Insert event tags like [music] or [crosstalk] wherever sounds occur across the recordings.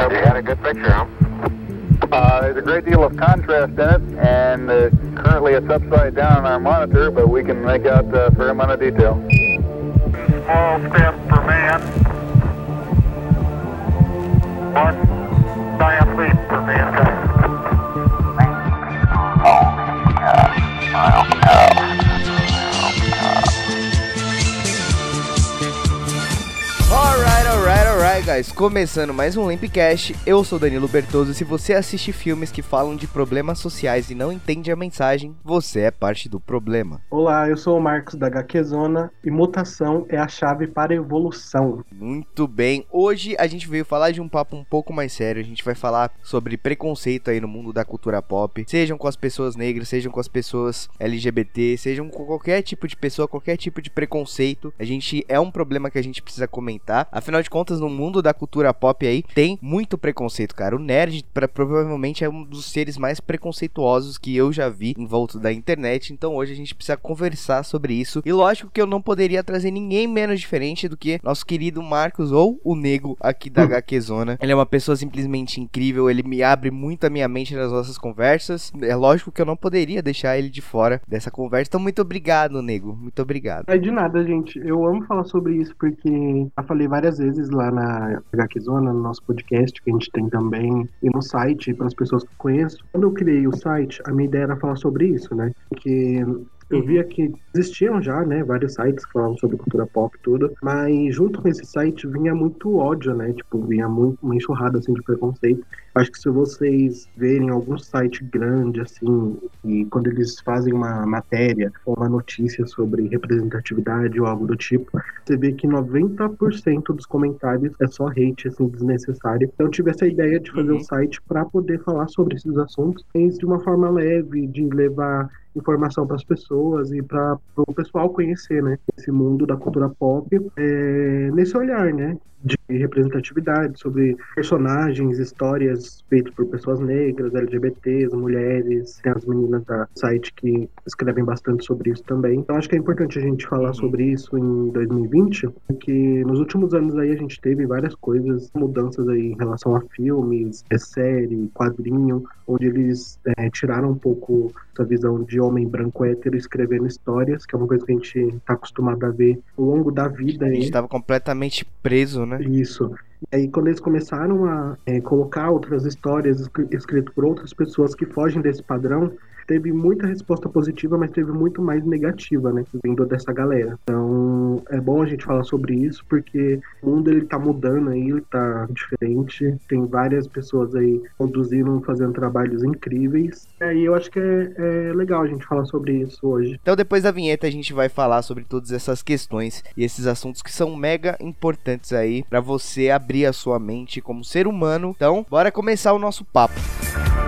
You got a good picture, huh? Uh, there's a great deal of contrast in it, and uh, currently it's upside down on our monitor, but we can make out a fair amount of detail. Small step for man, one guys. Começando mais um Limpcast. Eu sou Danilo Bertoso. Se você assiste filmes que falam de problemas sociais e não entende a mensagem, você é parte do problema. Olá, eu sou o Marcos da HQ Zona e mutação é a chave para a evolução. Muito bem. Hoje a gente veio falar de um papo um pouco mais sério. A gente vai falar sobre preconceito aí no mundo da cultura pop, sejam com as pessoas negras, sejam com as pessoas LGBT, sejam com qualquer tipo de pessoa, qualquer tipo de preconceito. A gente é um problema que a gente precisa comentar. Afinal de contas, no mundo da cultura pop aí tem muito preconceito, cara. O nerd pra, provavelmente é um dos seres mais preconceituosos que eu já vi em volta da internet. Então hoje a gente precisa conversar sobre isso. E lógico que eu não poderia trazer ninguém menos diferente do que nosso querido Marcos ou o Nego aqui da HQ Zona. Ele é uma pessoa simplesmente incrível, ele me abre muito a minha mente nas nossas conversas. É lógico que eu não poderia deixar ele de fora dessa conversa. Então muito obrigado, Nego. Muito obrigado. É de nada, gente. Eu amo falar sobre isso porque já falei várias vezes lá na HQ Zona, no nosso podcast, que a gente tem também, e no site, para as pessoas que conheço. Quando eu criei o site, a minha ideia era falar sobre isso, né? Porque eu via que existiam já, né, vários sites que falavam sobre cultura pop e tudo, mas junto com esse site vinha muito ódio, né, tipo, vinha muito, uma enxurrada, assim, de preconceito. Acho que se vocês verem algum site grande, assim, e quando eles fazem uma matéria ou uma notícia sobre representatividade ou algo do tipo, você vê que 90% dos comentários é só hate, assim, desnecessário. Então eu tive essa ideia de fazer Uhum. um site para poder falar sobre esses assuntos, de uma forma leve, de levar informação para as pessoas e para o pessoal conhecer, né, esse mundo da cultura pop, é, nesse olhar, né, de representatividade sobre personagens, histórias feitas por pessoas negras, LGBTs, mulheres, tem as meninas da site que escrevem bastante sobre isso também. Então acho que é importante a gente falar sobre isso em 2020, porque nos últimos anos aí a gente teve várias coisas, mudanças aí em relação a filmes, é, série, quadrinho, onde eles é, tiraram um pouco essa visão de homem branco hétero escrevendo histórias, que é uma coisa que a gente está acostumado a ver ao longo da vida. A gente tava completamente preso, né? Isso. E aí, quando eles começaram a é, colocar outras histórias escri- escritas por outras pessoas que fogem desse padrão, teve muita resposta positiva, mas teve muito mais negativa, né? Vindo dessa galera. Então, é bom a gente falar sobre isso, porque o mundo ele tá mudando aí, ele tá diferente. Tem várias pessoas aí produzindo, fazendo trabalhos incríveis. E aí eu acho que é, é legal a gente falar sobre isso hoje. Então depois da vinheta a gente vai falar sobre todas essas questões e esses assuntos que são mega importantes aí pra você abrir a sua mente como ser humano. Então, bora começar o nosso papo. velho.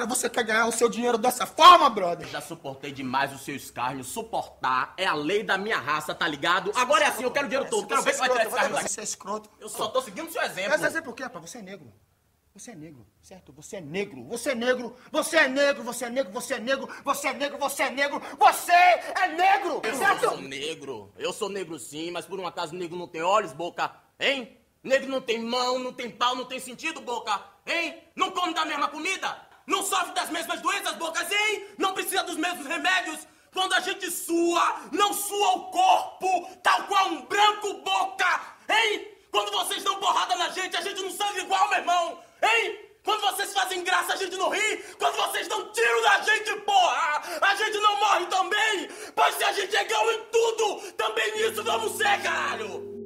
Agora você quer ganhar o seu dinheiro dessa forma, brother? Já suportei demais o seu escárnio. Suportar é a lei da minha raça, tá ligado? Agora é assim, eu quero o dinheiro todo. Quero ver se vai tirar esse escárnio daqui. Você é escroto. Eu só tô seguindo o seu exemplo. Esse exemplo o quê, rapaz? Você é negro. Você é negro, certo? Você é negro, você é negro, você é negro, você é negro, você é negro, você é negro, você é negro, você é negro, Eu certo? sou negro. Eu sou negro sim, mas por um acaso negro não tem olhos, boca, hein? Negro não tem mão, não tem pau, não tem sentido, boca, hein? Não come da mesma comida? Não sofre das mesmas doenças, bocas, hein? Não precisa dos mesmos remédios? Quando a gente sua, não sua o corpo, tal qual um branco, boca, hein? Quando vocês dão porrada na gente, a gente não sangue igual, meu irmão, hein? Quando vocês fazem graça, a gente não ri. Quando vocês dão tiro na gente, porra, a gente não morre também. Pois se a gente é igual em tudo, também nisso vamos ser, caralho.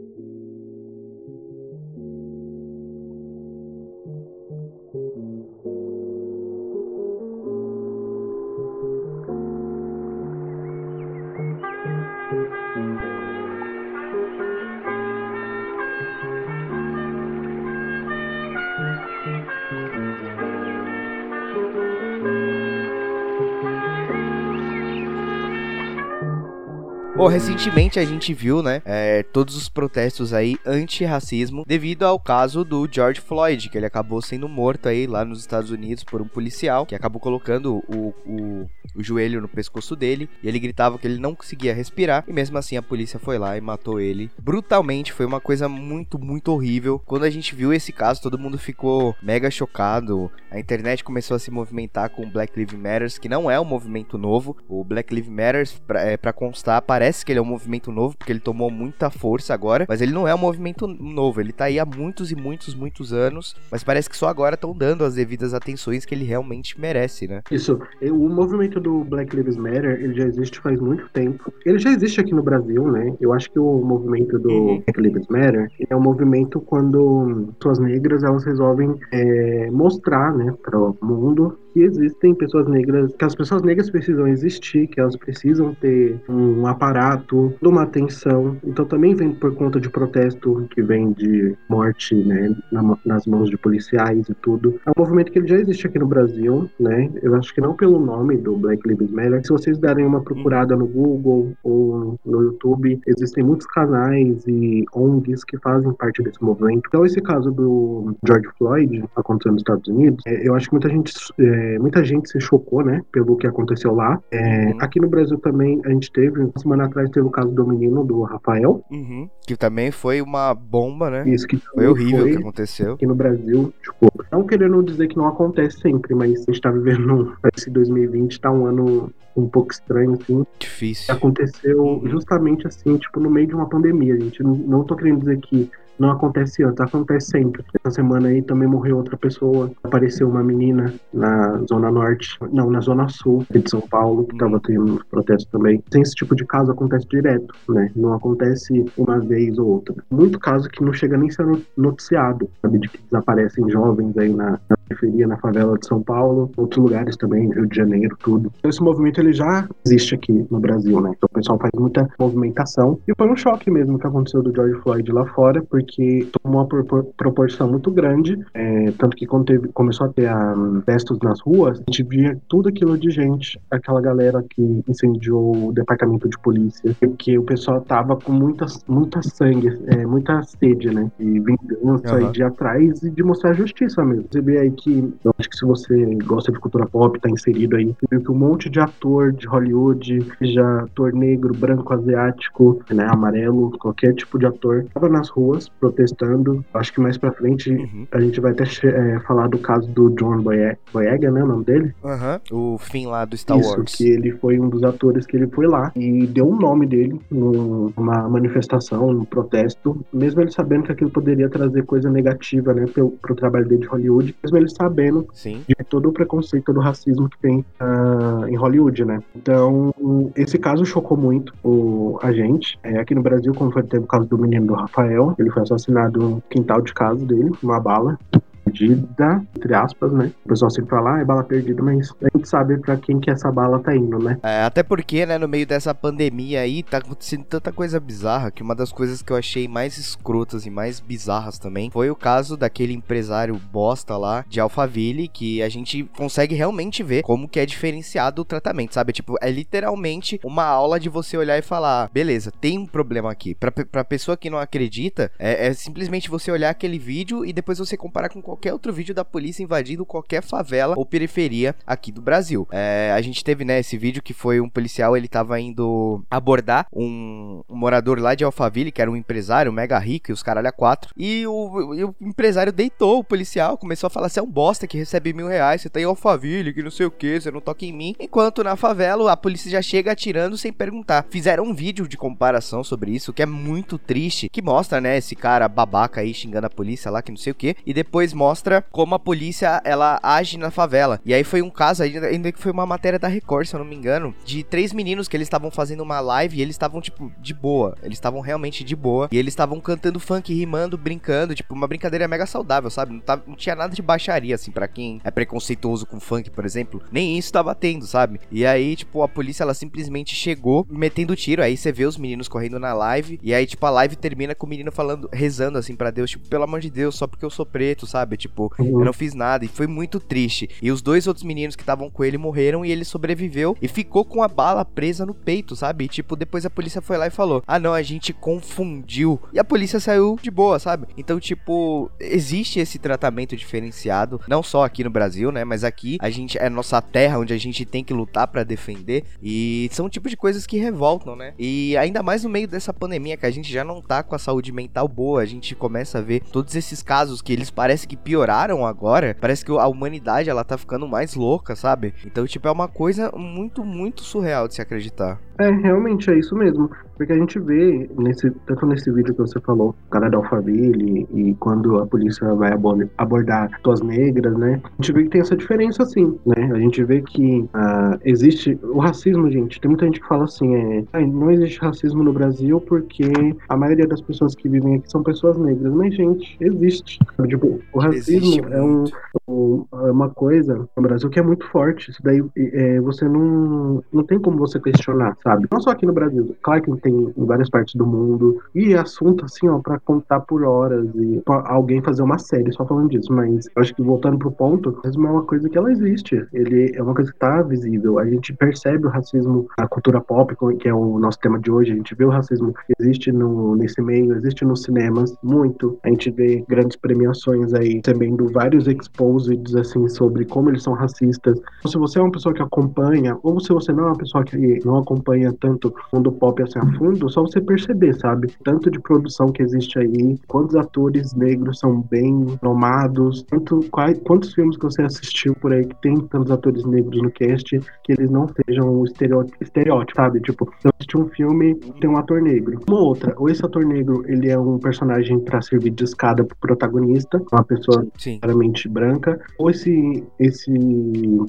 Bom, recentemente a gente viu, né, é, todos os protestos aí anti-racismo devido ao caso do George Floyd, que ele acabou sendo morto aí lá nos Estados Unidos por um policial que acabou colocando o, o, o joelho no pescoço dele e ele gritava que ele não conseguia respirar e mesmo assim a polícia foi lá e matou ele brutalmente. Foi uma coisa muito, muito horrível. Quando a gente viu esse caso, todo mundo ficou mega chocado. A internet começou a se movimentar com o Black Lives Matter, que não é um movimento novo. O Black Lives Matter, pra, é, pra constar, parece que ele é um movimento novo, porque ele tomou muita força agora, mas ele não é um movimento novo. Ele tá aí há muitos e muitos, muitos anos, mas parece que só agora estão dando as devidas atenções que ele realmente merece, né? Isso. O movimento do Black Lives Matter, ele já existe faz muito tempo. Ele já existe aqui no Brasil, né? Eu acho que o movimento do uhum. Black Lives Matter é um movimento quando pessoas negras elas resolvem é, mostrar, né, para o mundo que existem pessoas negras, que as pessoas negras precisam existir, que elas precisam ter um aparato, uma atenção. Então também vem por conta de protesto que vem de morte, né, na, nas mãos de policiais e tudo. É um movimento que ele já existe aqui no Brasil, né? Eu acho que não pelo nome do Black Lives Matter. Se vocês derem uma procurada no Google ou no YouTube, existem muitos canais e ONGs que fazem parte desse movimento. Então esse caso do George Floyd acontecendo nos Estados Unidos, é, eu acho que muita gente é, é, muita gente se chocou, né, pelo que aconteceu lá. É, uhum. Aqui no Brasil também a gente teve, uma semana atrás teve o caso do menino, do Rafael. Uhum. Que também foi uma bomba, né? Isso, que foi horrível o que aconteceu. Aqui no Brasil, tipo, não querendo dizer que não acontece sempre, mas a gente tá vivendo, [laughs] esse 2020 tá um ano um pouco estranho, assim. Difícil. Aconteceu uhum. justamente assim, tipo, no meio de uma pandemia. A gente não, não tô querendo dizer que não acontece antes, acontece sempre. Essa semana aí também morreu outra pessoa. Apareceu uma menina na Zona Norte, não, na Zona Sul de São Paulo, que estava tendo protestos também. Tem esse tipo de caso acontece direto, né? Não acontece uma vez ou outra. Muito caso que não chega nem a ser noticiado, sabe? De que desaparecem jovens aí na, na periferia, na favela de São Paulo, outros lugares também, Rio de Janeiro, tudo. Então, esse movimento ele já existe aqui no Brasil, né? Então o pessoal faz muita movimentação. E foi um choque mesmo que aconteceu do George Floyd lá fora, porque tomou uma propor proporção muito grande, é, tanto que quando teve, começou a ter um, testos nas ruas, a gente via tudo aquilo de gente, aquela galera que incendiou o departamento de polícia, porque o pessoal tava com muita, muita sangue, é, muita sede, né, de vingança uhum. e de atrás e de mostrar justiça mesmo. Você vê aí que, eu acho que se você gosta de cultura pop, tá inserido aí, viu que um monte de ator de Hollywood, seja ator negro, branco, asiático, né, amarelo, qualquer tipo de ator, tava nas ruas protestando. Acho que mais pra frente uhum. a gente vai até é, falar do caso do John Boyega, Boyega né? O nome dele? Aham, uhum. o fim lá do Star Isso, Wars. que ele foi um dos atores que ele foi lá e deu um nome dele numa manifestação, num protesto, mesmo ele sabendo que aquilo poderia trazer coisa negativa, né, pro, pro trabalho dele de Hollywood, mesmo ele sabendo Sim. de todo o preconceito, todo o racismo que tem uh, em Hollywood, né. Então, esse caso chocou muito o, a gente. É, aqui no Brasil, como foi, teve o caso do menino do Rafael, ele foi assassinado no quintal de casa dele, uma bala perdida, entre aspas, né? O pessoal sempre fala, ah, é bala perdida, mas a gente sabe pra quem que essa bala tá indo, né? É, até porque, né, no meio dessa pandemia aí, tá acontecendo tanta coisa bizarra que uma das coisas que eu achei mais escrotas e mais bizarras também foi o caso daquele empresário bosta lá de Alphaville, que a gente consegue realmente ver como que é diferenciado o tratamento, sabe? Tipo, é literalmente uma aula de você olhar e falar, beleza, tem um problema aqui. Pra, pra pessoa que não acredita, é, é simplesmente você olhar aquele vídeo e depois você comparar com qualquer outro vídeo da polícia invadindo qualquer favela ou periferia aqui do Brasil. É, a gente teve, né, esse vídeo que foi um policial, ele tava indo abordar um, um morador lá de Alphaville, que era um empresário mega rico e os caralho a quatro. E o, e o empresário deitou o policial, começou a falar: você é um bosta que recebe mil reais, você tá em Alphaville, que não sei o que, você não toca em mim. Enquanto na favela a polícia já chega atirando sem perguntar. Fizeram um vídeo de comparação sobre isso, que é muito triste, que mostra, né, esse cara babaca aí xingando a polícia lá, que não sei o que, e depois mostra mostra como a polícia ela age na favela. E aí foi um caso, ainda que foi uma matéria da Record, se eu não me engano, de três meninos que eles estavam fazendo uma live e eles estavam, tipo, de boa. Eles estavam realmente de boa. E eles estavam cantando funk, rimando, brincando, tipo, uma brincadeira mega saudável, sabe? Não, tava, não tinha nada de baixaria, assim, para quem é preconceituoso com funk, por exemplo. Nem isso tava tendo, sabe? E aí, tipo, a polícia, ela simplesmente chegou metendo tiro. Aí você vê os meninos correndo na live. E aí, tipo, a live termina com o menino falando, rezando, assim, para Deus, tipo, pelo amor de Deus, só porque eu sou preto, sabe? Sabe? Tipo, Uhum. eu não fiz nada e foi muito triste. E os dois outros meninos que estavam com ele morreram e ele sobreviveu e ficou com a bala presa no peito, sabe? E, tipo, depois a polícia foi lá e falou: "Ah, não, a gente confundiu". E a polícia saiu de boa, sabe? Então, tipo, existe esse tratamento diferenciado, não só aqui no Brasil, né, mas aqui a gente é nossa terra onde a gente tem que lutar pra defender e são tipo de coisas que revoltam, né? E ainda mais no meio dessa pandemia que a gente já não tá com a saúde mental boa, a gente começa a ver todos esses casos que eles parecem que pioraram agora, parece que a humanidade ela tá ficando mais louca, sabe? Então, tipo, é uma coisa muito, muito surreal de se acreditar. É, realmente é isso mesmo. Porque a gente vê, nesse, tanto nesse vídeo que você falou, o cara da Alphaville, e quando a polícia vai abo- abordar pessoas negras, né? A gente vê que tem essa diferença, sim, né? A gente vê que ah, existe o racismo, gente. Tem muita gente que fala assim, é, "Ai, não existe racismo no Brasil porque a maioria das pessoas que vivem aqui são pessoas negras. Mas, gente, existe. Tipo, o racismo é um, um- é uma coisa no Brasil que é muito forte. Isso daí é, você não, não tem como você questionar, sabe? Não só aqui no Brasil, claro que tem em várias partes do mundo. E é assunto assim, ó, pra contar por horas e alguém fazer uma série só falando disso. Mas acho que voltando pro ponto, racismo é uma coisa que ela existe. Ele é uma coisa que tá visível. A gente percebe o racismo na cultura pop, que é o nosso tema de hoje. A gente vê o racismo que existe no, nesse meio, existe nos cinemas, muito. A gente vê grandes premiações aí, recebendo vários exposeds, assim, sobre como eles são racistas. Então, se você é uma pessoa que acompanha, ou se você não é uma pessoa que não acompanha tanto o mundo pop assim a fundo, só você perceber, sabe? Tanto de produção que existe aí, quantos atores negros são bem nomados, tanto, quais, quantos filmes que você assistiu por aí que tem tantos atores negros no cast, que eles não sejam o estereótipo, estereótipo sabe? Tipo, eu assisti um filme, tem um ator negro. Uma outra, ou esse ator negro, ele é um personagem pra servir de escada pro protagonista, uma pessoa Sim. claramente branca, ou esse, esse,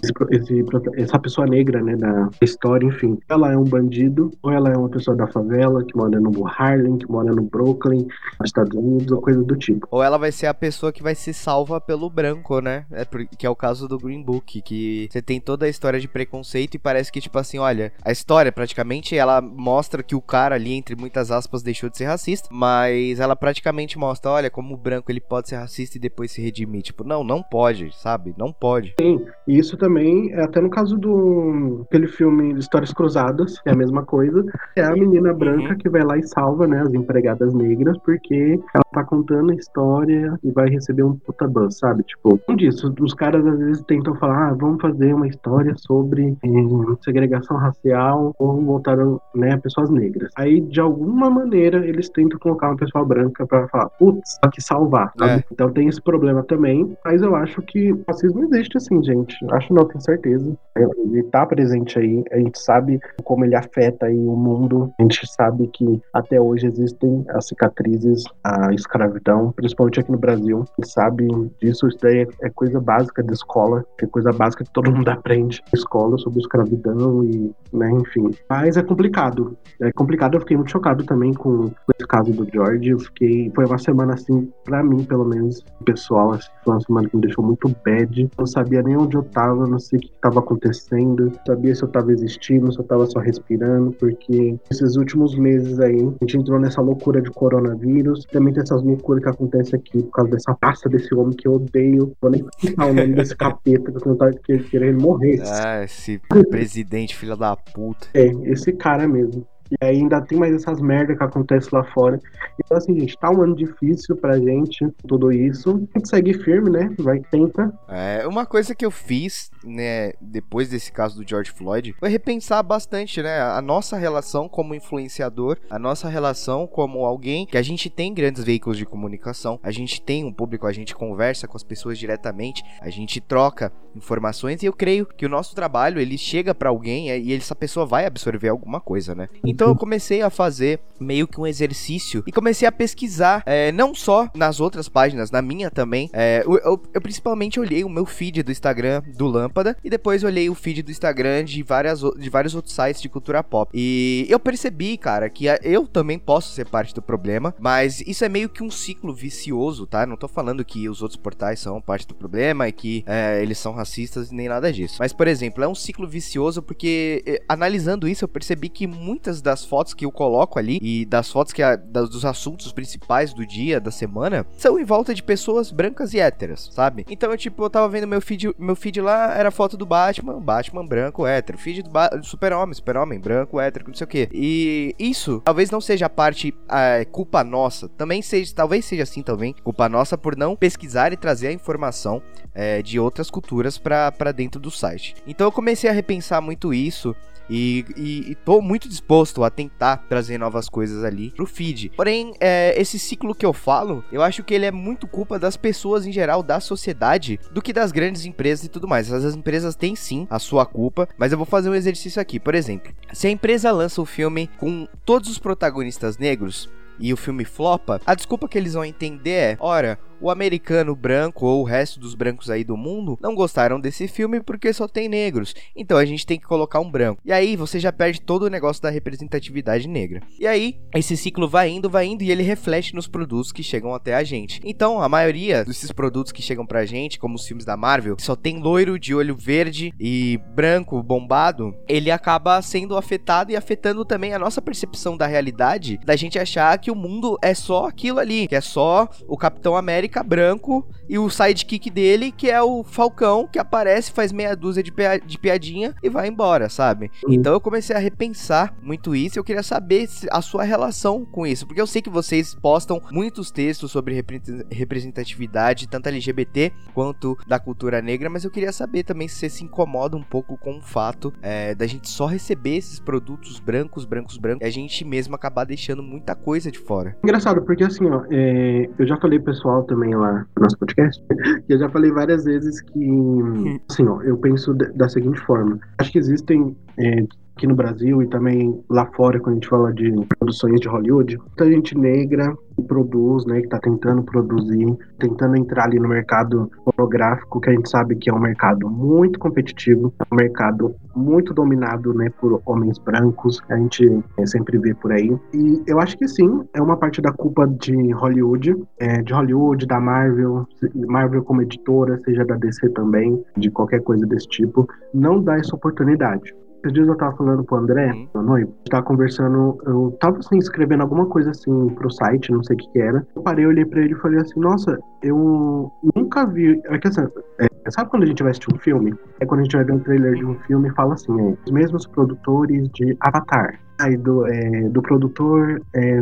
esse, esse essa pessoa negra, né, da história, enfim, ela é um bandido, ou ela é uma pessoa da favela, que mora no Harlem, que mora no Brooklyn, nos Estados Unidos, ou coisa do tipo. Ou ela vai ser a pessoa que vai ser salva pelo branco, né? É que é o caso do Green Book, que você tem toda a história de preconceito e parece que, tipo assim, olha, a história praticamente ela mostra que o cara ali, entre muitas aspas, deixou de ser racista, mas ela praticamente mostra, olha, como o branco ele pode ser racista e depois se redimir. Tipo, não, não pode, sabe? Não pode. E isso também é até no caso do aquele filme Histórias Cruzadas, é a mesma coisa. É a menina branca que vai lá e salva, né, as empregadas negras, porque ela tá contando a história e vai receber um puta buzz, sabe? Tipo, um disso, os caras às vezes tentam falar, ah, vamos fazer uma história sobre eh, segregação racial ou voltaram, né, pessoas negras. Aí, de alguma maneira, eles tentam colocar uma pessoa branca pra falar, putz, só que salvar, sabe? É. Então tem esse problema também, mas eu acho que o racismo existe assim, gente. Acho não, tenho certeza. Ele tá presente aí, a gente sabe como ele afeta aí o mundo, a gente sabe que até hoje existem as cicatrizes, a escravidão, principalmente aqui no Brasil. A gente sabe disso, isso daí é, coisa básica da escola, é coisa básica que todo mundo [laughs] aprende na escola sobre escravidão e, né, enfim. Mas é complicado. É complicado, eu fiquei muito chocado também com esse caso do George. Eu fiquei. Foi uma semana assim, pra mim, pelo menos, pessoal, assim, foi uma semana que me deixou muito bad. Não sabia nem onde eu tava, não sei o que tava acontecendo. Não sabia se eu tava existindo, se eu tava só respirando, porque esses últimos meses aí, a gente entrou nessa loucura de coronavírus. Também tem essas loucuras que acontecem aqui por causa dessa pasta desse homem que eu odeio. Vou nem citar o nome desse [laughs] capeta que eu não tava querendo morrer. Ah, esse presidente, filha da puta. É, esse cara mesmo. E ainda tem mais essas merdas que acontecem lá fora. Então, assim, gente, tá um ano difícil pra gente, tudo isso. A gente segue firme, né? Vai, tenta. É, uma coisa que eu fiz, né, depois desse caso do George Floyd, foi repensar bastante, né, a nossa relação como influenciador, a nossa relação como alguém que a gente tem grandes veículos de comunicação, a gente tem um público, a gente conversa com as pessoas diretamente, a gente troca informações e eu creio que o nosso trabalho, ele chega pra alguém é, e essa pessoa vai absorver alguma coisa, né? Então eu comecei a fazer meio que um exercício e comecei a pesquisar, é, não só nas outras páginas, na minha também. É, eu, eu- eu principalmente olhei o meu feed do Instagram do Lâmpada e depois olhei o feed do Instagram de, várias, de vários outros sites de cultura pop. E eu percebi, cara, que eu também posso ser parte do problema, mas isso é meio que um ciclo vicioso, tá? Não tô falando que os outros portais são parte do problema e que é, eles são racistas nem nada disso. Mas, por exemplo, é um ciclo vicioso porque, eh, analisando isso, eu percebi que muitas das fotos que eu coloco ali e das fotos que a, das, dos assuntos principais do dia, da semana, são em volta de pessoas brancas e héteras, sabe? Então, eu, tipo, eu tava vendo meu feed, meu feed lá, era foto do Batman, Batman branco, hétero. Feed do, do Super-Homem, Super-Homem branco, hétero, não sei o que. E isso talvez não seja a parte a, culpa nossa. Também seja, talvez seja assim também, culpa nossa por não pesquisar e trazer a informação é, de outras culturas para dentro do site. Então eu comecei a repensar muito isso e, e, e, tô muito disposto a tentar trazer novas coisas ali pro feed. Porém, é, esse ciclo que eu falo, eu acho que ele é muito culpa das pessoas em geral, da sociedade, do que das grandes empresas e tudo mais. As empresas têm sim a sua culpa, mas eu vou fazer um exercício aqui. Por exemplo, se a empresa lança um filme com todos os protagonistas negros, e o filme flopa, a desculpa que eles vão entender é: ora, o americano branco ou o resto dos brancos aí do mundo não gostaram desse filme porque só tem negros. Então a gente tem que colocar um branco. E aí você já perde todo o negócio da representatividade negra. E aí esse ciclo vai indo, vai indo e ele reflete nos produtos que chegam até a gente. Então a maioria desses produtos que chegam pra gente, como os filmes da Marvel, só tem loiro de olho verde e branco bombado, ele acaba sendo afetado e afetando também a nossa percepção da realidade, da gente achar que o mundo é só aquilo ali, que é só o Capitão América América branco e o sidekick dele, que é o Falcão, que aparece, faz meia dúzia de, de piadinha e vai embora, sabe? Então eu comecei a repensar muito isso e eu queria saber a sua relação com isso, porque eu sei que vocês postam muitos textos sobre representatividade, tanto LGBT quanto da cultura negra, mas eu queria saber também se você se incomoda um pouco com o fato é, da gente só receber esses produtos brancos, brancos, brancos, e a gente mesmo acabar deixando muita coisa de fora. Engraçado, porque assim, ó, é, eu já falei pessoal também lá no nosso podcast, que eu já falei várias vezes que, assim, ó, eu penso da seguinte forma. Acho que existem é, aqui no Brasil e também lá fora, quando a gente fala de produções de Hollywood, muita gente negra que produz, né, que está tentando produzir, tentando entrar ali no mercado fonográfico, que a gente sabe que é um mercado muito competitivo, é um mercado muito dominado, né, por homens brancos, a gente é, sempre vê por aí. E eu acho que sim, é uma parte da culpa de Hollywood, é, de Hollywood, da Marvel, Marvel como editora, seja da DC também, de qualquer coisa desse tipo, não dá essa oportunidade. Esses dias eu tava falando com o André, uhum. meu noivo, tava conversando, eu tava assim, escrevendo alguma coisa assim pro site, não sei o que, que era. Eu parei, olhei pra ele e falei assim, nossa, eu nunca vi. É que assim, é, sabe quando a gente vai assistir um filme? É quando a gente vai ver um trailer de um filme e fala assim, é, os mesmos produtores de Avatar aí do, é, do produtor é,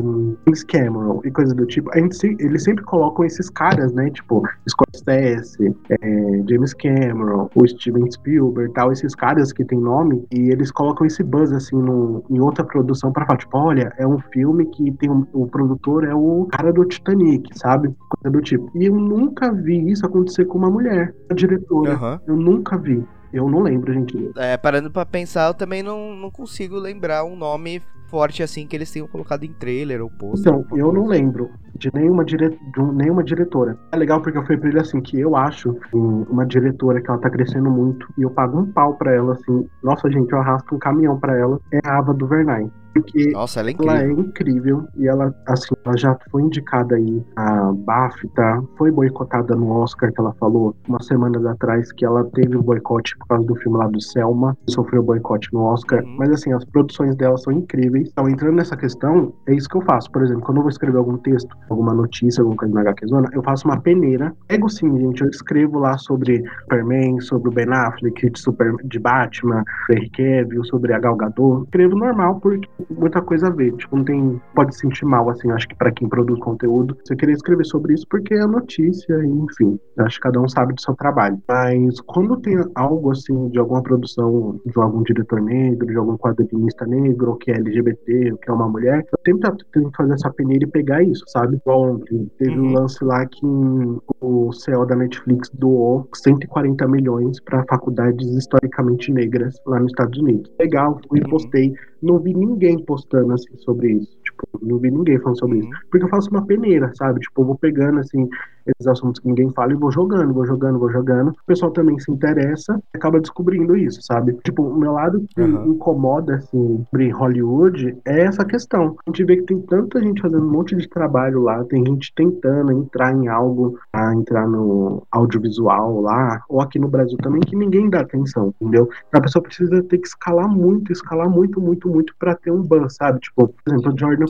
James Cameron e coisa do tipo, a gente, eles sempre colocam esses caras, né? Tipo, Scorsese, é, James Cameron, o Steven Spielberg tal, esses caras que tem nome, e eles colocam esse buzz assim no, em outra produção para falar, tipo, olha, é um filme que tem um, o produtor é o cara do Titanic, sabe? Coisa do tipo. E eu nunca vi isso acontecer com uma mulher, a diretora. Uhum. Eu nunca vi. Eu não lembro, gente. É, parando pra pensar, eu também não, não consigo lembrar um nome forte assim que eles tenham colocado em trailer ou post. Então, eu não lembro de nenhuma, dire... de nenhuma diretora. É legal porque eu falei pra ele assim, que eu acho uma diretora que ela tá crescendo muito e eu pago um pau pra ela, assim. Nossa, gente, eu arrasto um caminhão pra ela. É a Ava DuVernay. Porque Nossa, ela é incrível. Ela é incrível e ela, assim, ela já foi indicada aí a BAFTA, foi boicotada no Oscar, que ela falou umas semanas atrás que ela teve o um boicote por causa do filme lá do Selma, sofreu boicote no Oscar. Uhum. Mas, assim, as produções dela são incríveis. Então, entrando nessa questão, é isso que eu faço. Por exemplo, quando eu vou escrever algum texto, alguma notícia, alguma coisa na HQ Zona, eu faço uma peneira. Pego sim, gente, eu escrevo lá sobre Superman, sobre o Ben Affleck, de, Super, de Batman, Henry Cavill, sobre a Gal Gadot. Escrevo normal, porque muita coisa a ver. Tipo, não tem. Pode sentir mal, assim, acho que para quem produz conteúdo. Você queria escrever sobre isso porque é notícia, enfim. Acho que cada um sabe do seu trabalho. Mas quando tem algo, assim, de alguma produção de algum diretor negro, de algum quadrinista negro, ou que é LGBT, ou que é uma mulher, eu sempre tento fazer essa peneira e pegar isso, sabe? Ontem, teve uhum. um lance lá que o CEO da Netflix doou 140 milhões para faculdades historicamente negras lá nos Estados Unidos. Legal, fui e uhum. postei não vi ninguém postando assim sobre isso. Tipo, não vi ninguém falando sobre uhum. isso. Porque eu faço uma peneira, sabe? Tipo, eu vou pegando assim, esses assuntos que ninguém fala e vou jogando, vou jogando, vou jogando. O pessoal também se interessa e acaba descobrindo isso, sabe? Tipo, o meu lado que uhum. incomoda, assim, sobre Hollywood é essa questão. A gente vê que tem tanta gente fazendo um monte de trabalho lá, tem gente tentando entrar em algo, a entrar no audiovisual lá, ou aqui no Brasil também, que ninguém dá atenção, entendeu? A pessoa precisa ter que escalar muito, escalar muito, muito, muito para ter um buzz, sabe? Tipo, por exemplo, o Jordan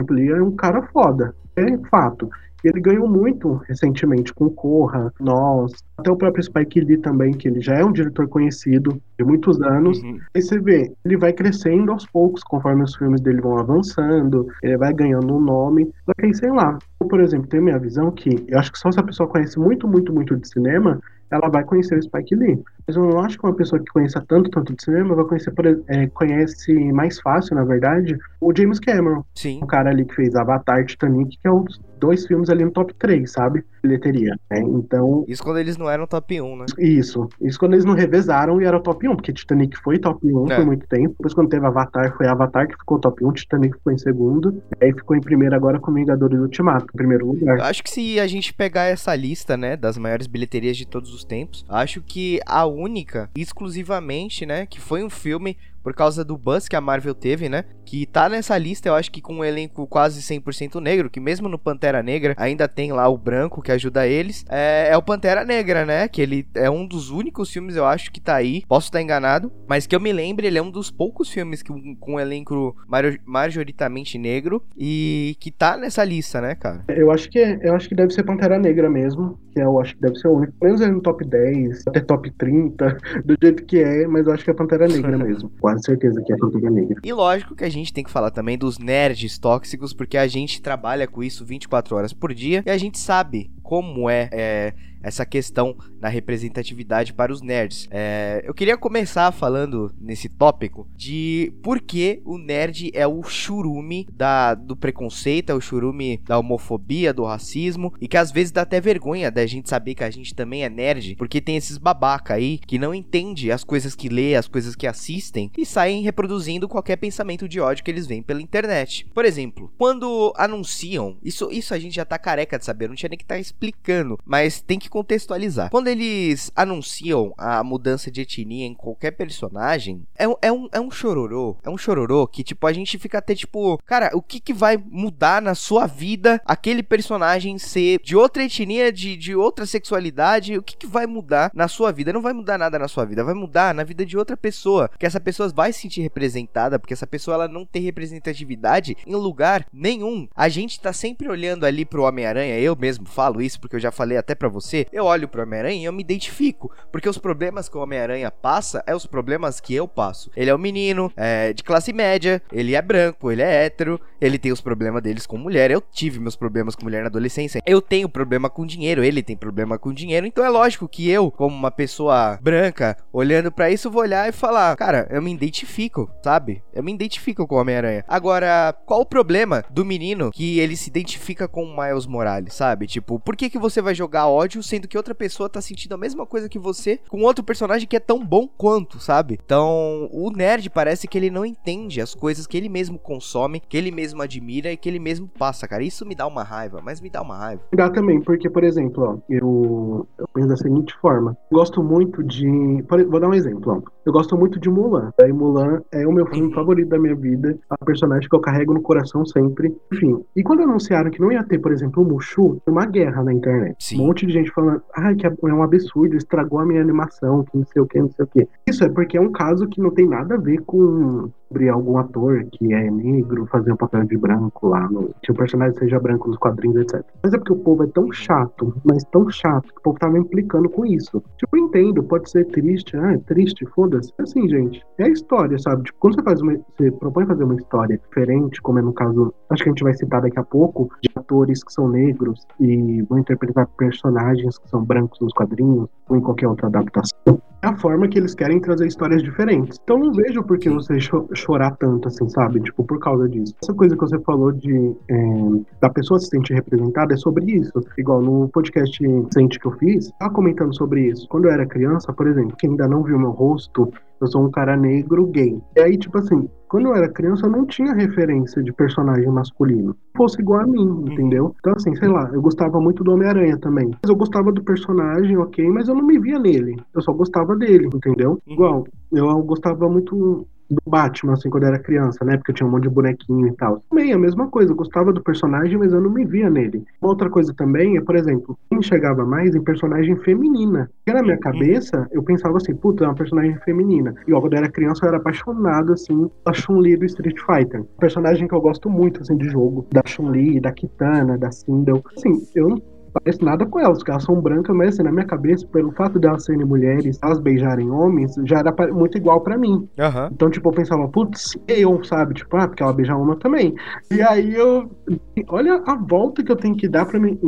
O Peele é um cara foda, é fato. Ele ganhou muito recentemente com Corra, Nós, até o próprio Spike Lee também, que ele já é um diretor conhecido de muitos anos. Uhum. Aí você vê, ele vai crescendo aos poucos, conforme os filmes dele vão avançando, ele vai ganhando um nome. Só que aí, sei lá, eu, por exemplo, tenho minha visão que eu acho que só se a pessoa conhece muito, muito, muito de cinema, ela vai conhecer o Spike Lee. Mas eu não acho que uma pessoa que conheça tanto, tanto de cinema vai conhecer, por, é, conhece mais fácil, na verdade, o James Cameron. Sim. O cara ali que fez Avatar Titanic, que é um dos dois filmes ali no top 3, sabe? Bilheteria. Né? Então. Isso quando eles não eram top 1, né? Isso. Isso quando eles não revezaram e era top 1, porque Titanic foi top 1 é. por muito tempo. Depois, quando teve Avatar, foi Avatar que ficou top 1, Titanic ficou em segundo. Aí ficou em primeiro agora com Vingadores Ultimato, em primeiro lugar. Eu acho que se a gente pegar essa lista, né, das maiores bilheterias de todos os tempos, acho que a única, exclusivamente, né, que foi um filme por causa do buzz que a Marvel teve, né? Que tá nessa lista, eu acho que com um elenco quase 100% negro, que mesmo no Pantera Negra ainda tem lá o branco que ajuda eles. É, é, o Pantera Negra, né? Que ele é um dos únicos filmes, eu acho, que tá aí. Posso estar enganado, mas que eu me lembre, ele é um dos poucos filmes que, com um elenco majoritariamente negro e que tá nessa lista, né, cara? Eu acho que, é, eu acho que deve ser Pantera Negra mesmo, que eu acho que deve ser o único. Pelo menos ele no top 10, até top 30, [laughs] do jeito que é, mas eu acho que é Pantera Negra [laughs] mesmo quase certeza que é Pantera Negra. E lógico que a gente tem que falar também dos nerds tóxicos, porque a gente trabalha com isso 24 horas por dia e a gente sabe como é, é essa questão na representatividade para os nerds. É, eu queria começar falando nesse tópico de por que o nerd é o churume da, do preconceito, é o churume da homofobia, do racismo, e que às vezes dá até vergonha da gente saber que a gente também é nerd, porque tem esses babaca aí que não entende as coisas que lê, as coisas que assistem e saem reproduzindo qualquer pensamento de ódio que eles veem pela internet. Por exemplo, quando anunciam, isso, isso a gente já tá careca de saber, não tinha nem que estar tá explicando, mas tem que contextualizar. Quando eles anunciam a mudança de etnia em qualquer personagem, é, é, um, é um chororô. É um chororô que, tipo, a gente fica até tipo, cara, o que, que vai mudar na sua vida aquele personagem ser de outra etnia, de, de outra sexualidade? O que, que vai mudar na sua vida? Não vai mudar nada na sua vida, vai mudar na vida de outra pessoa. Que essa pessoa vai se sentir representada, porque essa pessoa ela não tem representatividade em lugar nenhum. A gente tá sempre olhando ali pro Homem-Aranha, eu mesmo falo isso porque eu já falei até para você eu olho pro Homem-Aranha e eu me identifico. Porque os problemas que o Homem-Aranha passa é os problemas que eu passo. Ele é um menino é, de classe média, ele é branco, ele é hétero, ele tem os problemas deles com mulher. Eu tive meus problemas com mulher na adolescência. Eu tenho problema com dinheiro, ele tem problema com dinheiro. Então é lógico que eu, como uma pessoa branca, olhando para isso, vou olhar e falar: Cara, eu me identifico, sabe? Eu me identifico com o Homem-Aranha. Agora, qual o problema do menino que ele se identifica com o Miles Morales, sabe? Tipo, por que, que você vai jogar ódio sendo que outra pessoa tá sentindo a mesma coisa que você com outro personagem que é tão bom quanto, sabe? Então, o nerd parece que ele não entende as coisas que ele mesmo consome, que ele mesmo admira e que ele mesmo passa, cara. Isso me dá uma raiva, mas me dá uma raiva. Dá também, porque, por exemplo, ó, eu, eu penso da seguinte forma: gosto muito de. Vou dar um exemplo, ó. Eu gosto muito de Mulan. E Mulan é o meu filme favorito da minha vida, a personagem que eu carrego no coração sempre. Enfim. E quando anunciaram que não ia ter, por exemplo, o Mushu, uma guerra na internet. Sim. Um monte de gente falando, ai, que é um absurdo, estragou a minha animação, que não sei o que, não sei o que. Isso é porque é um caso que não tem nada a ver com sobre algum ator que é negro fazer um papel de branco lá, no, que o personagem seja branco nos quadrinhos, etc. Mas é porque o povo é tão chato, mas tão chato, que o povo tá me implicando com isso. Tipo, eu entendo, pode ser triste, ah, é triste, foda-se. Assim, gente, é a história, sabe? Tipo, quando você faz uma, você propõe fazer uma história diferente, como é no caso, acho que a gente vai citar daqui a pouco, de atores que são negros e vão interpretar personagens que são brancos nos quadrinhos ou em qualquer outra adaptação é a forma que eles querem trazer histórias diferentes. Então não vejo por que você cho chorar tanto, assim, sabe? Tipo, por causa disso. Essa coisa que você falou de é, da pessoa se sentir representada é sobre isso. Igual no podcast recente que eu fiz, tava comentando sobre isso. Quando eu era criança, por exemplo, quem ainda não viu meu rosto Eu sou um cara negro gay. E aí, tipo assim, quando eu era criança, eu não tinha referência de personagem masculino. Fosse igual a mim, Uhum. entendeu? Então, assim, sei lá, eu gostava muito do Homem-Aranha também. Mas eu gostava do personagem, ok, mas eu não me via nele. Eu só gostava dele, entendeu? Uhum. Igual, eu gostava muito do Batman, assim, quando eu era criança, né? Porque eu tinha um monte de bonequinho e tal. Também, a mesma coisa, eu gostava do personagem, mas eu não me via nele. Uma outra coisa também é, por exemplo, eu enxergava mais em personagem feminina. Porque na minha cabeça, eu pensava assim, puta, é uma personagem feminina. E ó, quando eu era criança, eu era apaixonado, assim, da Chun-Li do Street Fighter. Personagem que eu gosto muito, assim, de jogo. Da Chun-Li, da Kitana, da Sindel. Assim, eu não parece nada com elas, porque elas são brancas, mas assim, na minha cabeça, pelo fato de elas serem mulheres, elas beijarem homens, já era muito igual pra mim. Aham. Então, tipo, eu pensava, putz, eu, sabe? Tipo, ah, porque ela beija uma também. E aí eu. Olha a volta que eu tenho que dar pra mim.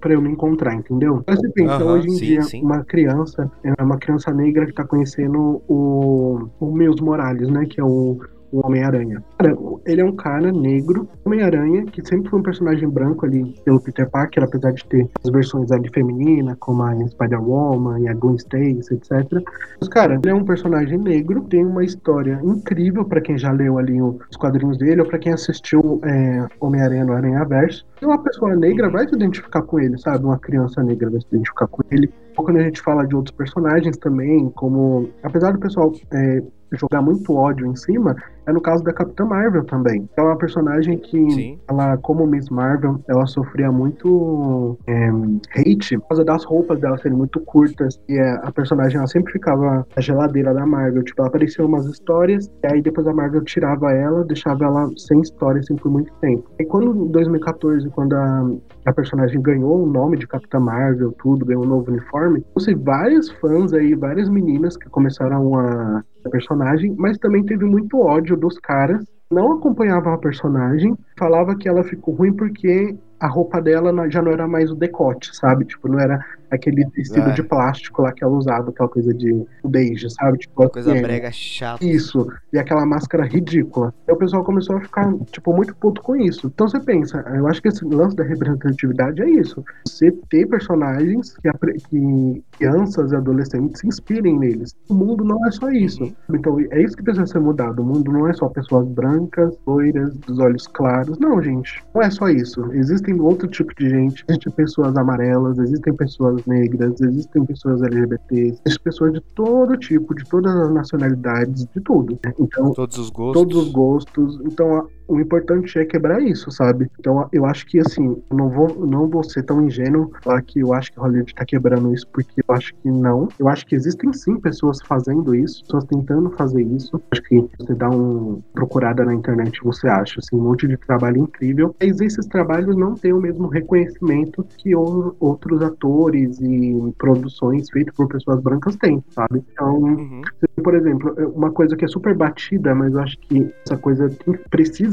Pra eu me encontrar, entendeu? Mas você pensa, Aham, hoje em sim, dia, sim. uma criança, é uma criança negra que tá conhecendo o, o Miles Morales, né? Que é o, o Homem-Aranha. Cara, ele é um cara negro, Homem-Aranha, que sempre foi um personagem branco ali pelo Peter Parker, apesar de ter as versões ali feminina, como a Spider-Woman e a Gwen Stacy, etc. Mas, cara, ele é um personagem negro, tem uma história incrível pra quem já leu ali os quadrinhos dele, ou pra quem assistiu é, Homem-Aranha no Aranha-Verso. E uma pessoa negra vai se identificar com ele, sabe? Uma criança negra vai se identificar com ele. Ou quando a gente fala de outros personagens também, como. Apesar do pessoal é, jogar muito ódio em cima, é no caso da Capitã Marvel também. É uma personagem que, Sim. ela, como Miss Marvel, ela sofria muito é, hate por causa das roupas dela serem muito curtas. E é, a personagem ela sempre ficava na geladeira da Marvel. Tipo, ela aparecia umas histórias, e aí depois a Marvel tirava ela, deixava ela sem história assim por muito tempo. E quando em 2014, quando a, a personagem ganhou o nome de Capitã Marvel, tudo, ganhou um novo uniforme, trouxe vários fãs aí, várias meninas que começaram a personagem, mas também teve muito ódio dos caras. Não acompanhavam a personagem, falava que ela ficou ruim porque a roupa dela já não era mais o decote, sabe? Tipo, não era aquele tecido É. de plástico lá que ela usava, aquela coisa de beige, sabe? Tipo, Coisa assim, brega chata. isso, e aquela máscara ridícula. Aí o pessoal começou a ficar, tipo, muito puto com isso. Então você pensa, eu acho que esse lance da representatividade é isso. Você ter personagens que, que crianças e adolescentes se inspirem neles. O mundo não é só isso. Então é isso que precisa ser mudado. O mundo não é só pessoas brancas, loiras, dos olhos claros. Não, gente. Não é só isso. Existem outro tipo de gente. Existem pessoas amarelas, existem pessoas negras, existem pessoas LGBTs, existem pessoas de todo tipo, de todas as nacionalidades, de tudo. Então, Todos os gostos. todos os gostos. Então, o importante é quebrar isso, sabe? Então, eu acho que, assim, eu não vou, não vou ser tão ingênuo falar que eu acho que Hollywood tá quebrando isso, porque eu acho que não. Eu acho que existem, sim, pessoas fazendo isso, pessoas tentando fazer isso. Acho que você dá uma procurada na internet, você acha, assim, um monte de trabalho incrível. Mas esses trabalhos não têm o mesmo reconhecimento que outros atores e produções feitas por pessoas brancas têm, sabe? Então, Uhum. por exemplo, uma coisa que é super batida, mas eu acho que essa coisa tem-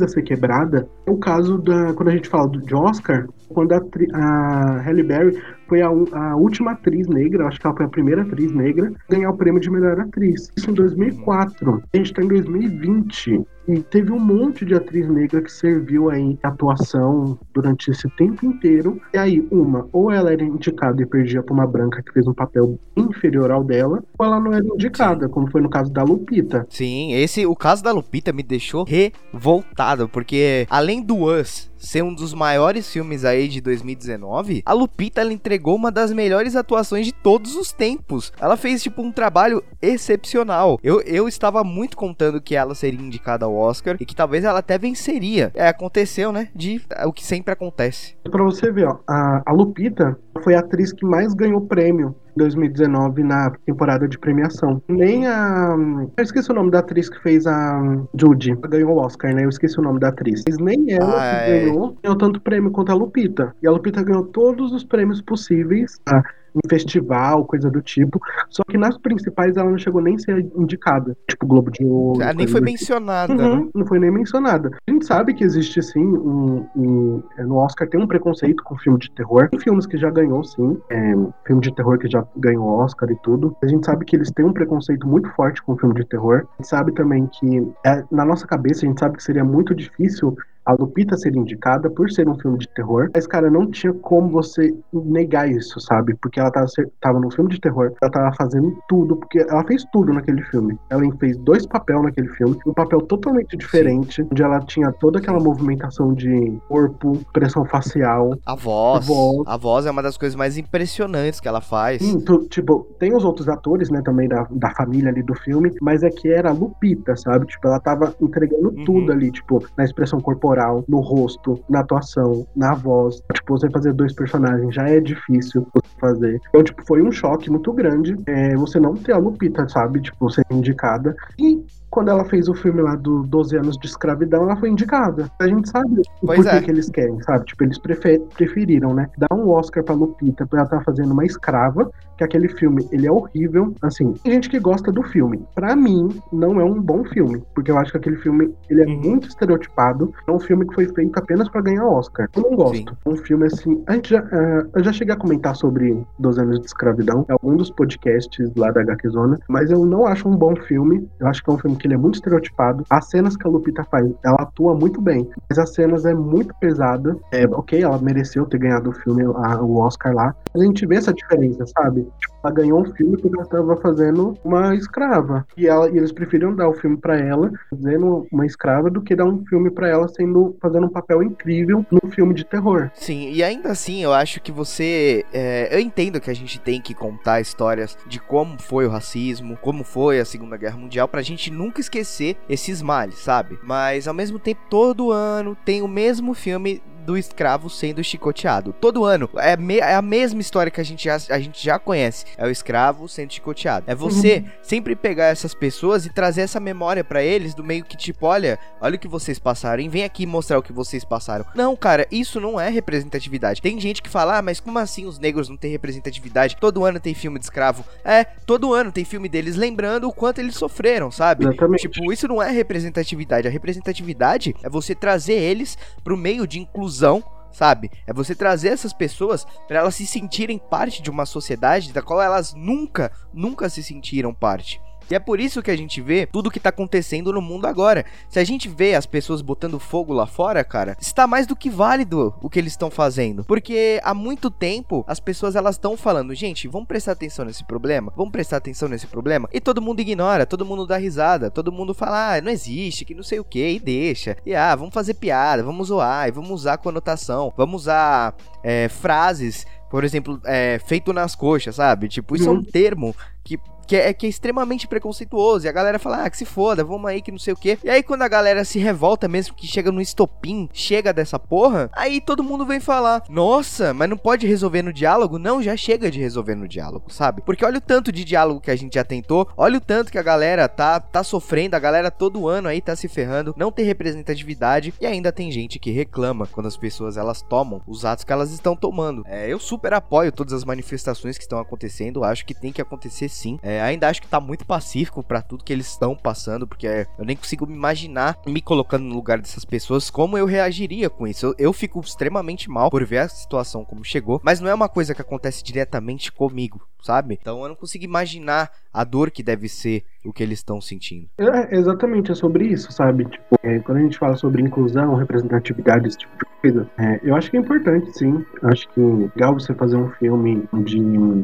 precisa ser quebrada, é o caso da. Quando a gente fala de Oscar, quando a, a Halle Berry foi a, a última atriz negra, acho que ela foi a primeira atriz negra, a ganhar o prêmio de melhor atriz. Isso em 2004. A gente tá em 2020. E teve um monte de atriz negra que serviu aí atuação durante esse tempo inteiro. E aí, uma, ou ela era indicada e perdia pra uma branca que fez um papel inferior ao dela, ou ela não era indicada, como foi no caso da Lupita. Sim, esse, o caso da Lupita me deixou revoltado, porque além do Us ser um dos maiores filmes aí de 2019, a Lupita ela entregou uma das melhores atuações de todos os tempos. Ela fez tipo um trabalho excepcional. Eu, eu estava muito contando que ela seria indicada ao Oscar e que talvez ela até venceria. É, aconteceu, né? De é o que sempre acontece. Pra você ver, ó, a, a Lupita foi a atriz que mais ganhou prêmio 2019 na temporada de premiação. Nem a. Eu esqueci o nome da atriz que fez a Judy. Ela Ganhou o Oscar, né? Eu esqueci o nome da atriz. Mas nem ela Ah, que é. ganhou, ganhou tanto prêmio quanto a Lupita. E a Lupita ganhou todos os prêmios possíveis. tá? Em festival, coisa do tipo. Só que nas principais ela não chegou nem a ser indicada. Tipo Globo de Ouro. Ela nem foi tipo. mencionada, Uhum, né? Não foi nem mencionada. A gente sabe que existe sim um, um- é, no Oscar tem um preconceito com filme de terror. Tem filmes que já ganhou sim, é, filme de terror que já ganhou Oscar e tudo. A gente sabe que eles têm um preconceito muito forte com filme de terror. A gente sabe também que é, na nossa cabeça a gente sabe que seria muito difícil a Lupita ser indicada por ser um filme de terror, mas, cara, não tinha como você negar isso, sabe? Porque ela tava, tava num filme de terror, ela tava fazendo tudo, porque ela fez tudo naquele filme. Ela fez dois papéis naquele filme, um papel totalmente diferente, Sim. onde ela tinha toda aquela movimentação de corpo, pressão facial. A voz, a voz. A voz é uma das coisas mais impressionantes que ela faz. Sim, tu, tipo, tem os outros atores, né, também da, da família ali do filme, mas é que era a Lupita, sabe? Tipo, ela tava entregando uhum. tudo ali, tipo, na expressão corporal, no rosto, na atuação, na voz. Tipo, você fazer dois personagens já é difícil fazer. Então, tipo, foi um choque muito grande é, você não ter a Lupita, sabe? Tipo, ser indicada. E quando ela fez o filme lá do 12 anos de escravidão, ela foi indicada. A gente sabe pois por é. que eles querem, sabe? Tipo, eles prefer preferiram, né? Dar um Oscar pra Lupita por ela estar tá fazendo uma escrava, que aquele filme, ele é horrível. Assim, tem gente que gosta do filme. Para mim, não é um bom filme, porque eu acho que aquele filme, ele é uhum. muito estereotipado. É um filme que foi feito apenas para ganhar Oscar. Eu não gosto. Sim. Um filme assim, a gente já, uh, eu já cheguei a comentar sobre 12 anos de escravidão, é algum dos podcasts lá da HQ Zona, mas eu não acho um bom filme. Eu acho que é um filme que ele é muito estereotipado. As cenas que a Lupita faz, ela atua muito bem, mas as cenas é muito pesada. É, ok, ela mereceu ter ganhado o filme, a, o Oscar lá. A gente vê essa diferença, sabe? Tipo, ela ganhou um filme porque ela estava fazendo uma escrava. E, ela, e eles preferiram dar o filme para ela, fazendo uma escrava, do que dar um filme para ela sendo fazendo um papel incrível num filme de terror. Sim, e ainda assim, eu acho que você. É, eu entendo que a gente tem que contar histórias de como foi o racismo, como foi a Segunda Guerra Mundial, pra gente nunca esquecer esses males, sabe? Mas ao mesmo tempo, todo ano tem o mesmo filme do escravo sendo chicoteado. Todo ano. É, me, é, a mesma história que a gente, já, a gente já conhece. É o escravo sendo chicoteado. É você uhum. sempre pegar essas pessoas e trazer essa memória para eles do meio que tipo, olha, olha o que vocês passaram vem aqui mostrar o que vocês passaram. Não, cara, isso não é representatividade. Tem gente que fala, ah, mas como assim os negros não têm representatividade? Todo ano tem filme de escravo. É, todo ano tem filme deles lembrando o quanto eles sofreram, sabe? Exatamente. Tipo, isso não é representatividade. A representatividade é você trazer eles pro meio de inclusão inclusão, sabe? É você trazer essas pessoas para elas se sentirem parte de uma sociedade da qual elas nunca, nunca se sentiram parte. E é por isso que a gente vê tudo que tá acontecendo no mundo agora. Se a gente vê as pessoas botando fogo lá fora, cara, está mais do que válido o que eles estão fazendo. Porque há muito tempo as pessoas elas estão falando, gente, vamos prestar atenção nesse problema, vamos prestar atenção nesse problema. E todo mundo ignora, todo mundo dá risada, todo mundo fala, ah, não existe, que não sei o que, e deixa. E ah, vamos fazer piada, vamos zoar, e vamos usar conotação, vamos usar é, frases por exemplo, é, feito nas coxas, sabe? Tipo, isso uhum. é um uhum. termo que que é, que é extremamente preconceituoso. E a galera fala, ah, que se foda, vamos aí que não sei o que. E aí quando a galera se revolta mesmo, que chega no estopim, chega dessa porra, aí todo mundo vem falar, nossa, mas não pode resolver no diálogo? Não, já chega de resolver no diálogo, sabe? Porque olha o tanto de diálogo que a gente já tentou, olha o tanto que a galera tá, tá sofrendo, a galera todo ano aí tá se ferrando, não tem representatividade e ainda tem gente que reclama quando as pessoas elas tomam os atos que elas estão tomando. É, eu super apoio todas as manifestações que estão acontecendo, acho que tem que acontecer sim. É, ainda acho que tá muito pacífico para tudo que eles estão passando, porque eu nem consigo me imaginar me colocando no lugar dessas pessoas como eu reagiria com isso. Eu, eu fico extremamente mal por ver a situação como chegou, mas não é uma coisa que acontece diretamente comigo, sabe? Então eu não consigo imaginar a dor que deve ser o que eles estão sentindo. É, exatamente, é sobre isso, sabe? Tipo, é, quando a gente fala sobre inclusão, representatividade, esse tipo de coisa, é, eu acho que é importante, sim. Eu acho que é legal você fazer um filme onde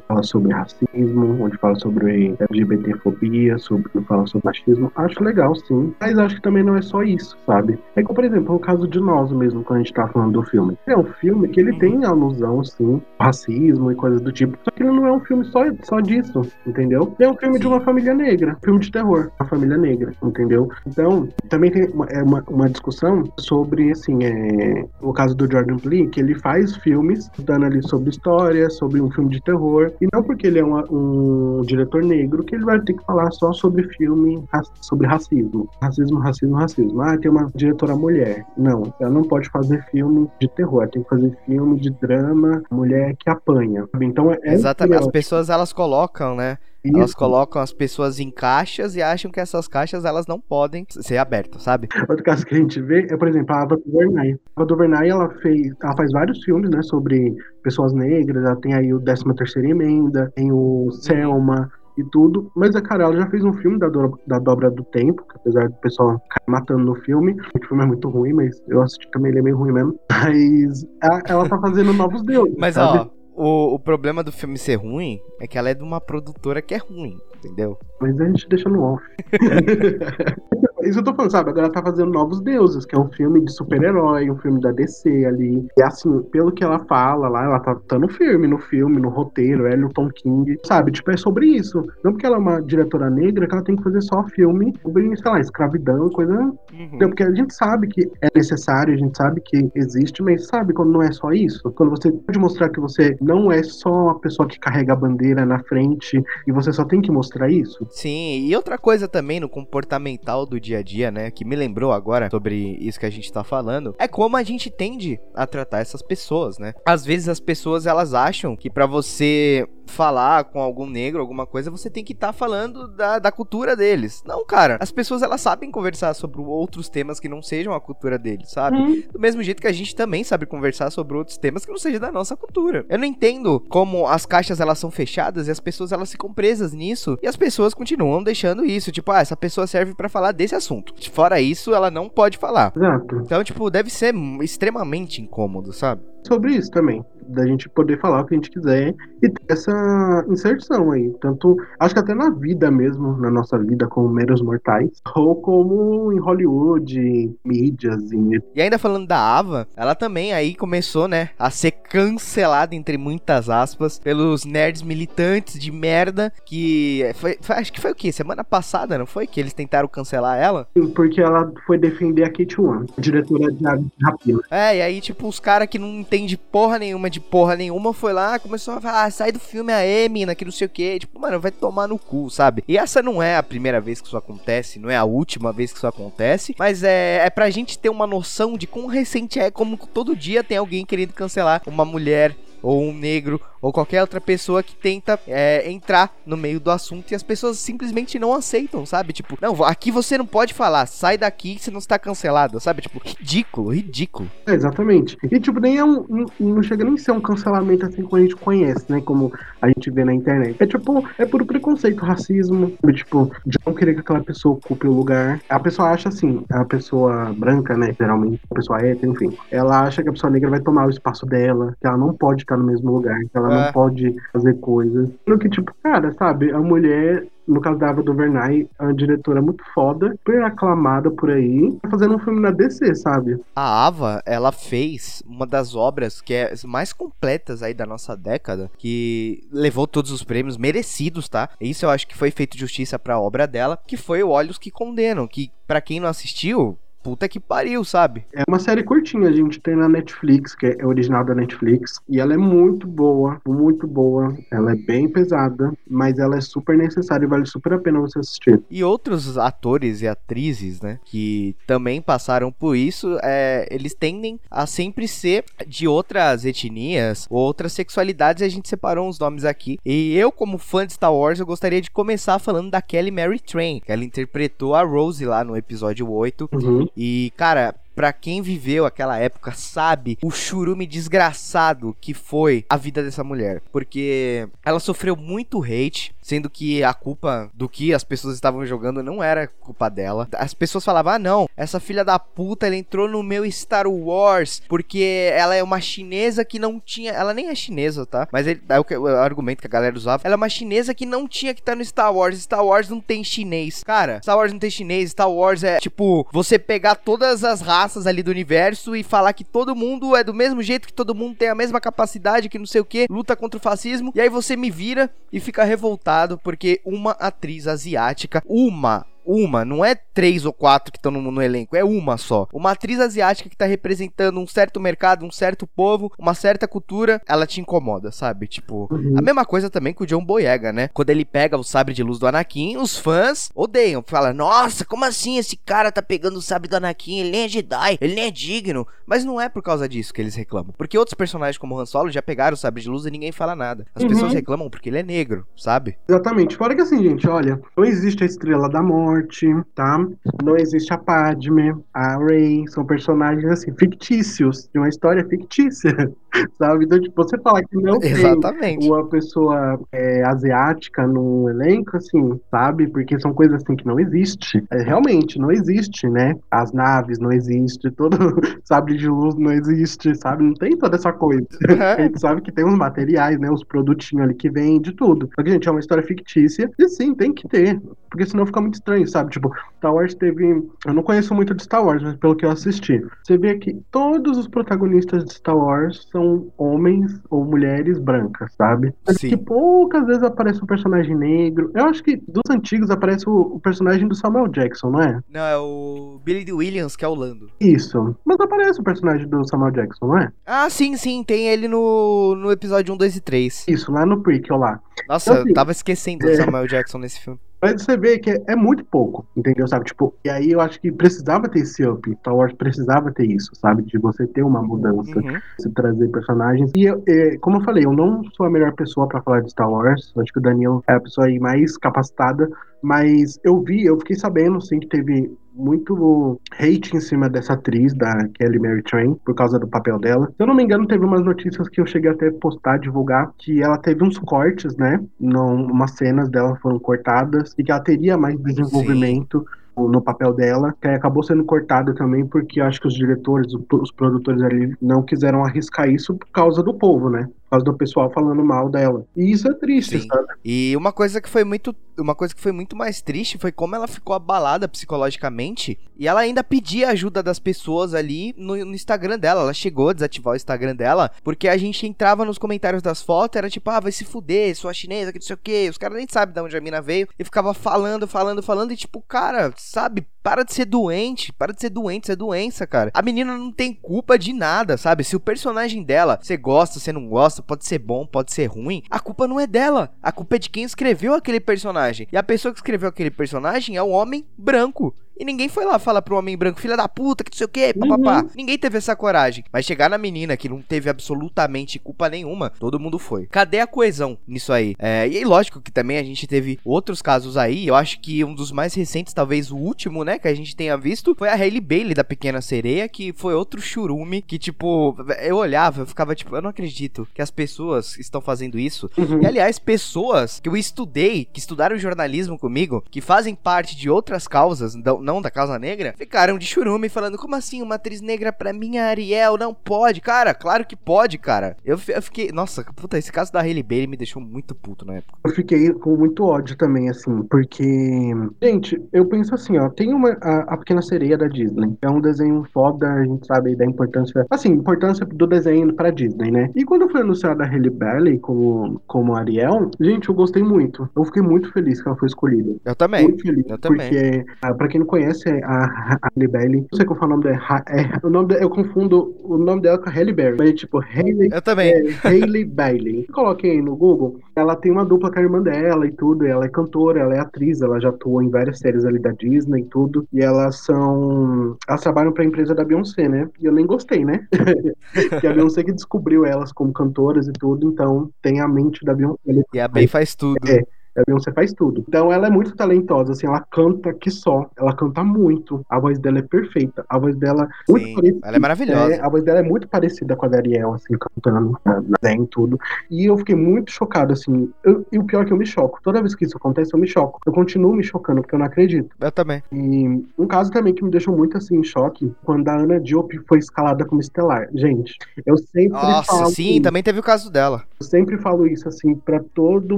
fala sobre racismo, onde fala sobre LGBTfobia, sobre fala sobre machismo. Acho legal, sim. Mas acho que também não é só isso, sabe? É como, por exemplo, o caso de nós mesmo, quando a gente tá falando do filme. É um filme que ele tem alusão, sim, racismo e coisas do tipo. Só que ele não é um filme só, só disso, entendeu? É um filme de uma família negra filme de terror, a família negra, entendeu? Então, também tem uma, é uma, uma discussão sobre, assim, é, o caso do Jordan Peele, que ele faz filmes dando ali sobre história, sobre um filme de terror, e não porque ele é uma, um diretor negro que ele vai ter que falar só sobre filme, sobre racismo. Racismo, racismo, racismo. Ah, tem uma diretora mulher. Não, ela não pode fazer filme de terror, tem que fazer filme de drama, mulher que apanha. Então, é Exatamente, as pessoas elas colocam, né? Isso. Elas colocam as pessoas em caixas e acham que essas caixas elas não podem ser abertas, sabe? Outro caso que a gente vê é, por exemplo, a Ava DuVernay. A Ava DuVernay, ela fez, ela faz vários filmes, né, sobre pessoas negras. Ela tem aí o 13 terceira emenda, tem o Selma, e tudo. Mas a cara, ela já fez um filme da, do, da Dobra do Tempo, que apesar do pessoal cair matando no filme, o filme é muito ruim, mas eu assisti também, ele é meio ruim mesmo. [laughs] Mas ela, ela tá fazendo novos deuses. Mas sabe? ó, o, o problema do filme ser ruim é que ela é de uma produtora que é ruim, entendeu? Mas a gente deixa no off. [laughs] Isso eu tô falando, sabe? Agora tá fazendo Novos Deuses, que é um filme de super-herói, um filme da DC ali. E assim, pelo que ela fala lá, ela tá, tá no firme, no filme, no roteiro, Elton King, sabe? Tipo, é sobre isso. Não porque ela é uma diretora negra que ela tem que fazer só filme sobre, sei lá, escravidão, coisa. Não, porque a gente sabe que é necessário, a gente sabe que existe, mas sabe quando não é só isso? Quando você pode mostrar que você não é só uma pessoa que carrega a bandeira na frente e você só tem que mostrar isso. Sim, e outra coisa também no comportamental do dia a dia, né, que me lembrou agora sobre isso que a gente tá falando, é como a gente tende a tratar essas pessoas, né? Às vezes as pessoas elas acham que pra você falar com algum negro, alguma coisa, você tem que estar falando da, da cultura deles. Não, cara, as pessoas elas sabem conversar sobre outros temas que não sejam a cultura deles, sabe? Uhum. Do mesmo jeito que a gente também sabe conversar sobre outros temas que não sejam da nossa cultura. Eu não entendo como as caixas elas são fechadas e as pessoas elas ficam presas nisso e as pessoas continuam deixando isso, tipo, ah, essa pessoa serve pra falar desse assunto. Fora isso, ela não pode falar. Exato. Então, tipo, deve ser extremamente incômodo, sabe? Sobre isso também. Da gente poder falar o que a gente quiser e ter essa inserção aí. Tanto, acho que até na vida mesmo, na nossa vida como meros mortais, ou como em Hollywood, em mídias, em E ainda falando da Ava, ela também aí começou, né, a ser cancelada, entre muitas aspas, pelos nerds militantes de merda que. Foi, foi- acho que foi o quê? Semana passada, não foi? Que eles tentaram cancelar ela? porque ela foi defender a Kate Wan, diretora de Aves de Rapina. É, e aí, tipo, os caras que não entendem porra nenhuma de porra nenhuma foi lá, começou a falar, ah, sai do filme aí, mina, que não sei o que. Tipo, mano, vai tomar no cu, sabe? E essa não é a primeira vez que isso acontece, não é a última vez que isso acontece, mas é, é pra gente ter uma noção de quão recente é, como todo dia tem alguém querendo cancelar uma mulher ou um negro ou qualquer outra pessoa que tenta é, entrar no meio do assunto e as pessoas simplesmente não aceitam, sabe? Tipo, não, aqui você não pode falar, sai daqui senão você tá cancelado, sabe? Tipo, ridículo, ridículo. É, exatamente. E, tipo, nem é um. Não, chega nem a ser um cancelamento assim como a gente conhece, né? Como a gente vê na internet. É tipo, é por preconceito, racismo, tipo, de não querer que aquela pessoa ocupe o lugar. A pessoa acha assim, a pessoa branca, né? Geralmente, a pessoa hétero, enfim. Ela acha que a pessoa negra vai tomar o espaço dela, que ela não pode ficar no mesmo lugar, que ela É. não pode fazer coisas. Sendo que, tipo, cara, sabe, a mulher no caso da Ava DuVernay, é uma diretora muito foda, super aclamada por aí, tá fazendo um filme na DC, sabe? A Ava, ela fez uma das obras que é mais completas aí da nossa década, que levou todos os prêmios merecidos, tá? Isso eu acho que foi feito justiça pra obra dela, que foi o Olhos que Condenam, que pra quem não assistiu, puta que pariu, sabe? É uma série curtinha, a gente tem na Netflix, que é original da Netflix, e ela é muito boa, muito boa. Ela é bem pesada, mas ela é super necessária e vale super a pena você assistir. E outros atores e atrizes, né, que também passaram por isso, é, eles tendem a sempre ser de outras etnias ou outras sexualidades, e a gente separou uns nomes aqui. E eu, como fã de Star Wars, eu gostaria de começar falando da Kelly Mary Train, que ela interpretou a Rose lá no episódio 8. Uhum. E, cara, pra quem viveu aquela época, sabe o churume desgraçado que foi a vida dessa mulher. Porque ela sofreu muito hate, sendo que a culpa do que as pessoas estavam jogando não era culpa dela. As pessoas falavam: ah, não, essa filha da puta, ela entrou no meu Star Wars porque ela é uma chinesa que não tinha. Ela nem é chinesa, tá? Mas ele, é o, que- o argumento que a galera usava. Ela é uma chinesa que não tinha que estar no Star Wars. Star Wars não tem chinês. Cara, Star Wars não tem chinês. Star Wars é tipo você pegar todas as raças ali do universo e falar que todo mundo é do mesmo jeito, que todo mundo tem a mesma capacidade, que não sei o que, luta contra o fascismo. E aí você me vira e fica revoltado porque uma atriz asiática, uma uma, não é três ou quatro que estão no, no elenco, é uma só. Uma atriz asiática que tá representando um certo mercado, um certo povo, uma certa cultura, ela te incomoda, sabe? Tipo, Uhum. a mesma coisa também com o John Boyega, né? Quando ele pega o sabre de luz do Anakin, os fãs odeiam. Fala, nossa, como assim esse cara tá pegando o sabre do Anakin? Ele nem é Jedi, ele nem é digno. Mas não é por causa disso que eles reclamam. Porque outros personagens como Han Solo já pegaram o sabre de luz e ninguém fala nada. As Uhum. pessoas reclamam porque ele é negro, sabe? Exatamente. Fora que assim, gente, olha, não existe a estrela da morte, morte, tá? Não existe a Padme, a Rey, são personagens assim fictícios, de uma história fictícia, [laughs] sabe? Então, tipo, você falar que não Exatamente. tem uma pessoa é, asiática no elenco, assim, sabe? Porque são coisas assim que não existe. É, realmente, não existe, né? As naves não existe, todo [laughs] sabre de luz não existe, sabe? Não tem toda essa coisa. [laughs] A gente sabe que tem uns materiais, né? Os produtinhos ali que vende tudo. Só que, gente, é uma história fictícia e sim, tem que ter. Porque senão fica muito estranho, sabe? Tipo, Star Wars teve. Eu não conheço muito de Star Wars, mas pelo que eu assisti, você vê que todos os protagonistas de Star Wars são homens ou mulheres brancas, sabe? Sim. que poucas vezes aparece um personagem negro. Eu acho que dos antigos aparece o, o personagem do Samuel Jackson, não é? Não, é o Billy D. Williams, que é o Lando. Isso. Mas aparece o personagem do Samuel Jackson, não é? Ah, sim, sim, tem ele no, no episódio 1, 2 e 3. Isso, lá no prequel lá. Nossa, Então, assim, eu tava esquecendo do é. Samuel Jackson nesse filme. Mas você vê que é, é muito pouco, entendeu? Sabe? Tipo, e aí eu acho que precisava ter esse up. Star Wars precisava ter isso, sabe? De você ter uma mudança, Uhum. se trazer personagens. E eu, é, como eu falei, eu não sou a melhor pessoa pra falar de Star Wars. Eu acho que o Daniel é a pessoa aí mais capacitada. Mas eu vi, eu fiquei sabendo, assim, que teve muito hate em cima dessa atriz, da Kelly Mary Train, por causa do papel dela. Se eu não me engano, teve umas notícias que eu cheguei até a postar, divulgar, que ela teve uns cortes, né? Não, umas cenas dela foram cortadas e que ela teria mais desenvolvimento no papel dela, que aí acabou sendo cortado também porque acho que os diretores, os produtores ali não quiseram arriscar isso por causa do povo, né? Por causa do pessoal falando mal dela. E isso é triste, Sim. sabe? E uma coisa que foi muito, uma coisa que foi muito mais triste foi como ela ficou abalada psicologicamente e ela ainda pedia ajuda das pessoas ali no, no Instagram dela. Ela chegou a desativar o Instagram dela porque a gente entrava nos comentários das fotos, era tipo, ah, vai se fuder, sua chinesa, que não sei o que. Os caras nem sabem de onde a mina veio e ficava falando, falando, falando e tipo, cara, sabe, para de ser doente, para de ser doente, isso é doença, cara. A menina não tem culpa de nada, sabe? Se o personagem dela, você gosta, você não gosta, pode ser bom, pode ser ruim, a culpa não é dela. A culpa é de quem escreveu aquele personagem. E a pessoa que escreveu aquele personagem é o homem branco. E ninguém foi lá falar pro homem branco, filha da puta, que não sei o que, papapá. Ninguém teve essa coragem. Mas chegar na menina que não teve absolutamente culpa nenhuma, todo mundo foi. Cadê a coesão nisso aí? É, e lógico que também a gente teve outros casos aí. Eu acho que um dos mais recentes, talvez o último, né, que a gente tenha visto, foi a Hailey Bailey da Pequena Sereia, que foi outro churume que, tipo, eu olhava, eu ficava tipo, eu não acredito que as pessoas estão fazendo isso. Uhum. E aliás, pessoas que eu estudei, que estudaram jornalismo comigo, que fazem parte de outras causas, não da causa negra, ficaram de churume falando: como assim uma atriz negra pra mim, Ariel? Não pode, cara, claro que pode, cara. Eu, eu fiquei, nossa, puta, esse caso da Hailey Bailey me deixou muito puto na época. Eu fiquei com muito ódio também, assim, porque. Gente, eu penso assim, ó, tem uma. A, a Pequena Sereia da Disney. É um desenho foda, a gente sabe da importância. Assim, importância do desenho pra Disney, né? E quando foi anunciada a Halle Bailey como, como Ariel, gente, eu gostei muito. Eu fiquei muito feliz que ela foi escolhida. Eu também. Muito feliz. eu também. Porque, ah, pra quem não conhece, a a Halle Bailey, não sei como fala o nome dela. É, o nome dela, eu confundo o nome dela com a Halle Berry. Mas, tipo, Hailey Eu também. é, Hailey Bailey. Coloquei aí no Google. Ela tem uma dupla com a irmã dela e tudo. Ela é cantora, ela é atriz, ela já atuou em várias séries ali da Disney e tudo. E elas são. Elas trabalham pra empresa da Beyoncé, né? E eu nem gostei, né? [laughs] que a Beyoncé que descobriu elas como cantoras e tudo. Então tem a mente da Beyoncé. E a Bey faz tudo. É. A Beyoncé faz tudo. Então ela é muito talentosa, assim, ela canta que só. Ela canta muito. A voz dela é perfeita. A voz dela é muito Sim, parecida. ela é maravilhosa. É, a voz dela é muito parecida com a da Ariel, assim, cantando, na na desenho e tudo. E eu fiquei muito chocado, assim. Eu- e o pior é que eu me choco. Toda vez que isso acontece, eu me choco. Eu continuo me chocando, porque eu não acredito. Eu também. E um caso também que me deixou muito, assim, em choque, quando a Ana Diop foi escalada como estelar. Gente, eu sempre Nossa, falo... sim, também teve o caso dela. Eu sempre falo isso, assim, pra todo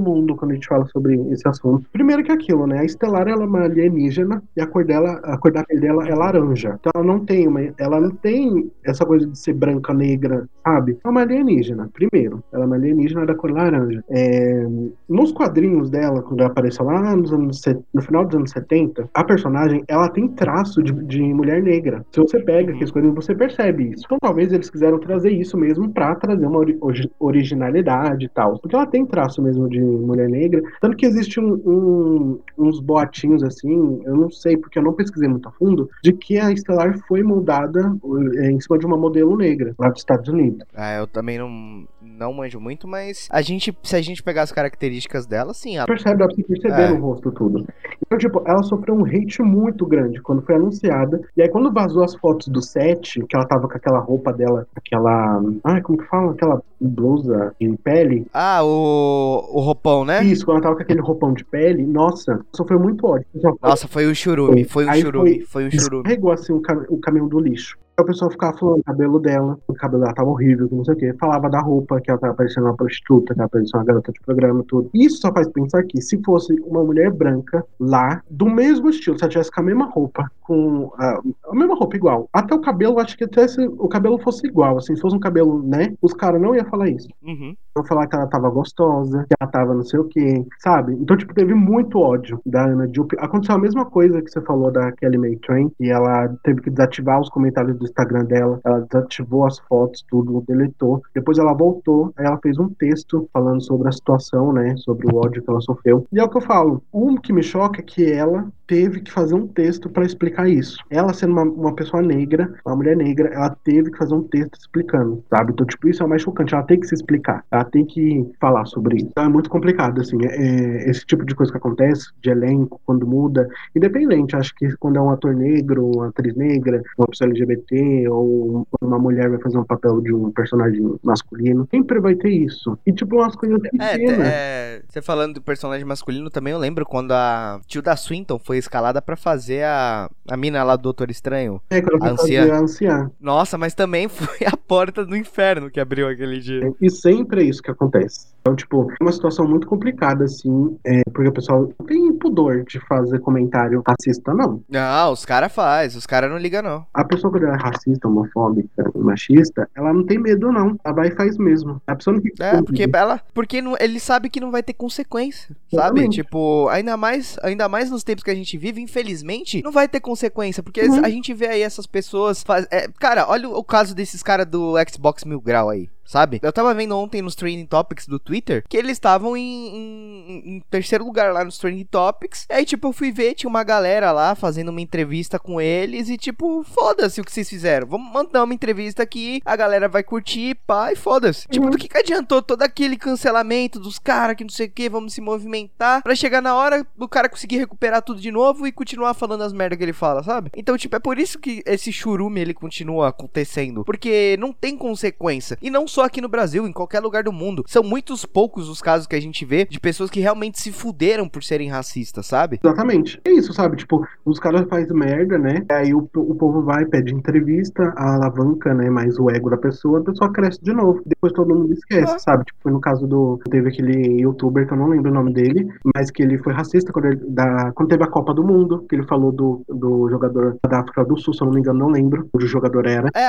mundo quando a gente fala sobre esse assunto. Primeiro que aquilo, né? A Estelar, ela é uma alienígena e a cor dela, a cor da pele dela é laranja. Então ela não tem uma, ela não tem essa coisa de ser branca, negra, sabe? É uma alienígena, primeiro. Ela é uma alienígena da cor laranja. É, nos quadrinhos dela, quando ela apareceu lá nos anos, no final dos anos 70, a personagem, ela tem traço de, de mulher negra. Se você pega aqueles coisas, você percebe isso. Então talvez eles quiseram trazer isso mesmo pra trazer uma ori- origi- originalidade e tal. Porque ela tem traço mesmo de mulher negra. Tanto porque existe um, um, uns boatinhos assim, eu não sei, porque eu não pesquisei muito a fundo, de que a Stellar foi moldada é, em cima de uma modelo negra lá dos Estados Unidos. Ah, eu também não, não manjo muito, mas a gente, se a gente pegar as características dela, sim, ela... Percebe, dá pra você perceber É. no rosto tudo. Então, tipo, ela sofreu um hate muito grande quando foi anunciada. E aí, quando vazou as fotos do set, que ela tava com aquela roupa dela, aquela. Ai, como que fala? Aquela blusa de pele. Ah, o, o roupão, né? Isso, quando ela tava com aquele roupão de pele, nossa, sofreu muito ódio. Só foi- Nossa, foi um churume, foi um Aí churume, foi um churume. Escorregou assim o, cam- o caminhão do lixo. Aí o pessoal ficava falando o cabelo dela, o cabelo dela tava horrível, não sei o quê. Falava da roupa, que ela tava parecendo uma prostituta, que ela parecia uma garota de programa, tudo. Isso só faz pensar que se fosse uma mulher branca lá, do mesmo estilo, se ela tivesse com a mesma roupa, com a, a mesma roupa igual, até o cabelo, acho que até se o cabelo fosse igual, assim, se fosse um cabelo, né, os caras não iam falar isso. Uhum. Vão falar que ela tava gostosa, que ela tava não sei o quê, sabe? Então, tipo, teve muito ódio da Ana Jupp. Aconteceu a mesma coisa que você falou da Kelly May Train, e ela teve que desativar os comentários do Instagram dela, ela desativou as fotos, tudo, deletou. Depois ela voltou, aí ela fez um texto falando sobre a situação, né? Sobre o ódio que ela sofreu. E é o que eu falo, o que me choca é que ela teve que fazer um texto pra explicar isso. Ela sendo uma, uma pessoa negra, uma mulher negra, ela teve que fazer um texto explicando, sabe? Então, tipo, isso é o mais chocante. Ela tem que se explicar. Ela tem que falar sobre isso. Então é muito complicado, assim. é- esse tipo de coisa que acontece, de elenco, quando muda, independente, acho que quando é um ator negro, uma atriz negra, uma pessoa LGBT, ou uma mulher vai fazer um papel de um personagem masculino, sempre vai ter isso. E, tipo, umas coisas É, pequenas. é, você falando do personagem masculino também, eu lembro quando a Tilda Swinton foi escalada pra fazer a, a mina lá do Doutor Estranho. É, quando a anciã. a anciã. Nossa, mas também [laughs] foi a porta do inferno que abriu aquele dia. E sempre é isso que acontece. Então, tipo, é uma situação muito complicada, assim, é, porque o pessoal não tem pudor de fazer comentário racista, não. Não, os caras faz, os caras não ligam não. A pessoa quando ela é racista, homofóbica, machista, ela não tem medo, não. Ela vai e faz mesmo. A pessoa não tem É, porque ela, porque não, ele sabe que não vai ter consequência, sabe? Exatamente. Tipo, ainda mais, ainda mais nos tempos que a gente vive, infelizmente, não vai ter consequência, porque Uhum. a gente vê aí essas pessoas, faz, é, cara, olha o, o caso desses caras do Xbox Mil Grau aí. Sabe? Eu tava vendo ontem nos Trending Topics do Twitter que eles estavam em, em- em terceiro lugar lá nos Trending Topics. Aí, tipo, eu fui ver, tinha uma galera lá fazendo uma entrevista com eles e, tipo, foda-se o que vocês fizeram. Vamos mandar uma entrevista aqui, a galera vai curtir, pá, e foda-se. Tipo, do que, que adiantou todo aquele cancelamento dos caras que não sei o que, vamos se movimentar, pra chegar na hora do cara conseguir recuperar tudo de novo e continuar falando as merdas que ele fala, sabe? Então, tipo, é por isso que esse churume ele continua acontecendo, porque não tem consequência. E não só aqui no Brasil, em qualquer lugar do mundo. São muitos poucos os casos que a gente vê de pessoas que realmente se fuderam por serem racistas, sabe? Exatamente. É isso, sabe? Tipo, os caras fazem merda, né? Aí o, o povo vai, pede entrevista, a alavanca, né? Mais o ego da pessoa, a pessoa cresce de novo. Depois todo mundo esquece, Ah. sabe? Tipo, foi no caso do. Teve aquele youtuber que eu não lembro o nome dele, mas que ele foi racista quando, ele, da, quando teve a Copa do Mundo, que ele falou do, do jogador da África do Sul, se eu não me engano, não lembro onde o jogador era. É,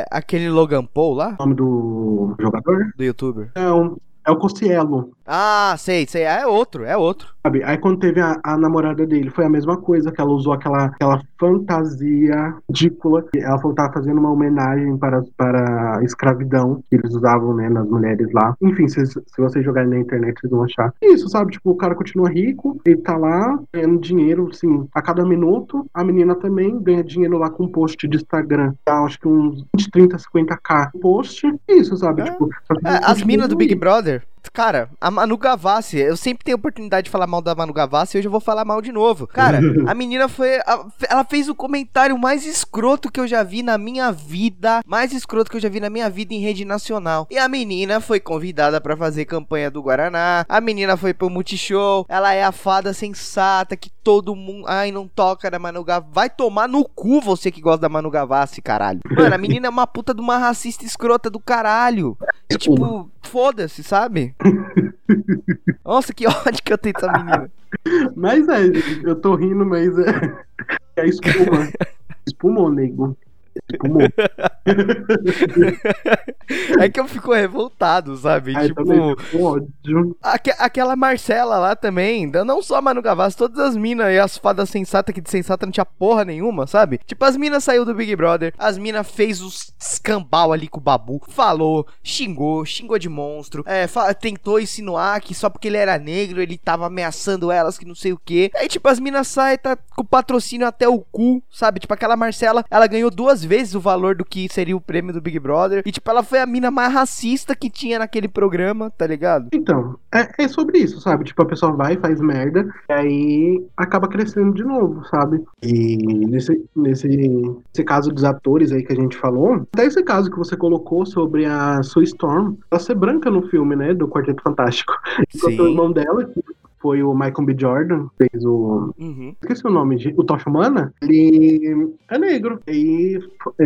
é aquele Logan Paul lá, O nome do jogador? do youtuber. Não, é o Cossielo. Ah, sei, sei. É outro, é outro. Sabe? Aí quando teve a, a namorada dele, foi a mesma coisa, que ela usou aquela, aquela fantasia ridícula. Ela falou que tava fazendo uma homenagem para, para a escravidão que eles usavam, né, nas mulheres lá. Enfim, se, se vocês jogarem na internet, vocês vão achar. Isso, sabe? Tipo, o cara continua rico, ele tá lá ganhando dinheiro, assim, a cada minuto. A menina também ganha dinheiro lá com post de Instagram. Tá, acho que uns 20, 30, 50k post. Isso, sabe? É. Tipo, É, as minas do Big Brother. Cara, a Manu Gavassi, eu sempre tenho oportunidade de falar mal da Manu Gavassi e hoje eu vou falar mal de novo. Cara, [laughs] a menina foi. a- ela fez o comentário mais escroto que eu já vi na minha vida. Mais escroto que eu já vi na minha vida em rede nacional. E a menina foi convidada pra fazer campanha do Guaraná. A menina foi pro Multishow. Ela é a fada sensata que todo mundo. Ai, não toca na Manu Gavassi. Vai tomar no cu você que gosta da Manu Gavassi, caralho. Mano, a menina é uma puta de uma racista escrota do caralho. E, [laughs] tipo, foda-se, sabe? [laughs] Nossa, que ódio que eu tenho dessa menina. Mas é, eu tô rindo, mas é, é espuma. Espumou, nego. Tipo, [laughs] é que eu fico revoltado, sabe? Aí tipo, ódio. aque- aquela Marcela lá também, não só a Manu Gavassi, todas as minas e as fadas sensatas que de sensata não tinha porra nenhuma, sabe? Tipo, as minas saiu do Big Brother, as minas fez os escambau ali com o Babu, falou, xingou, xingou de monstro, é, tentou insinuar que só porque ele era negro ele tava ameaçando elas, que não sei o que. Aí, tipo, as minas saem, tá com o patrocínio até o cu, sabe? Tipo, aquela Marcela, ela ganhou duas vezes o valor do que seria o prêmio do Big Brother. E, tipo, ela foi a mina mais racista que tinha naquele programa, tá ligado? Então, é, é sobre isso, sabe? Tipo, a pessoa vai, faz merda, e aí acaba crescendo de novo, sabe? E nesse, nesse, nesse caso dos atores aí que a gente falou, até esse caso que você colocou sobre a Sue Storm, ela ser branca no filme, né? Do Quarteto Fantástico. [laughs] Enquanto o Sim. irmão dela, que foi o Michael B. Jordan, fez o. Uhum. Esqueci o nome, de- o Tocha Humana, ele é negro. E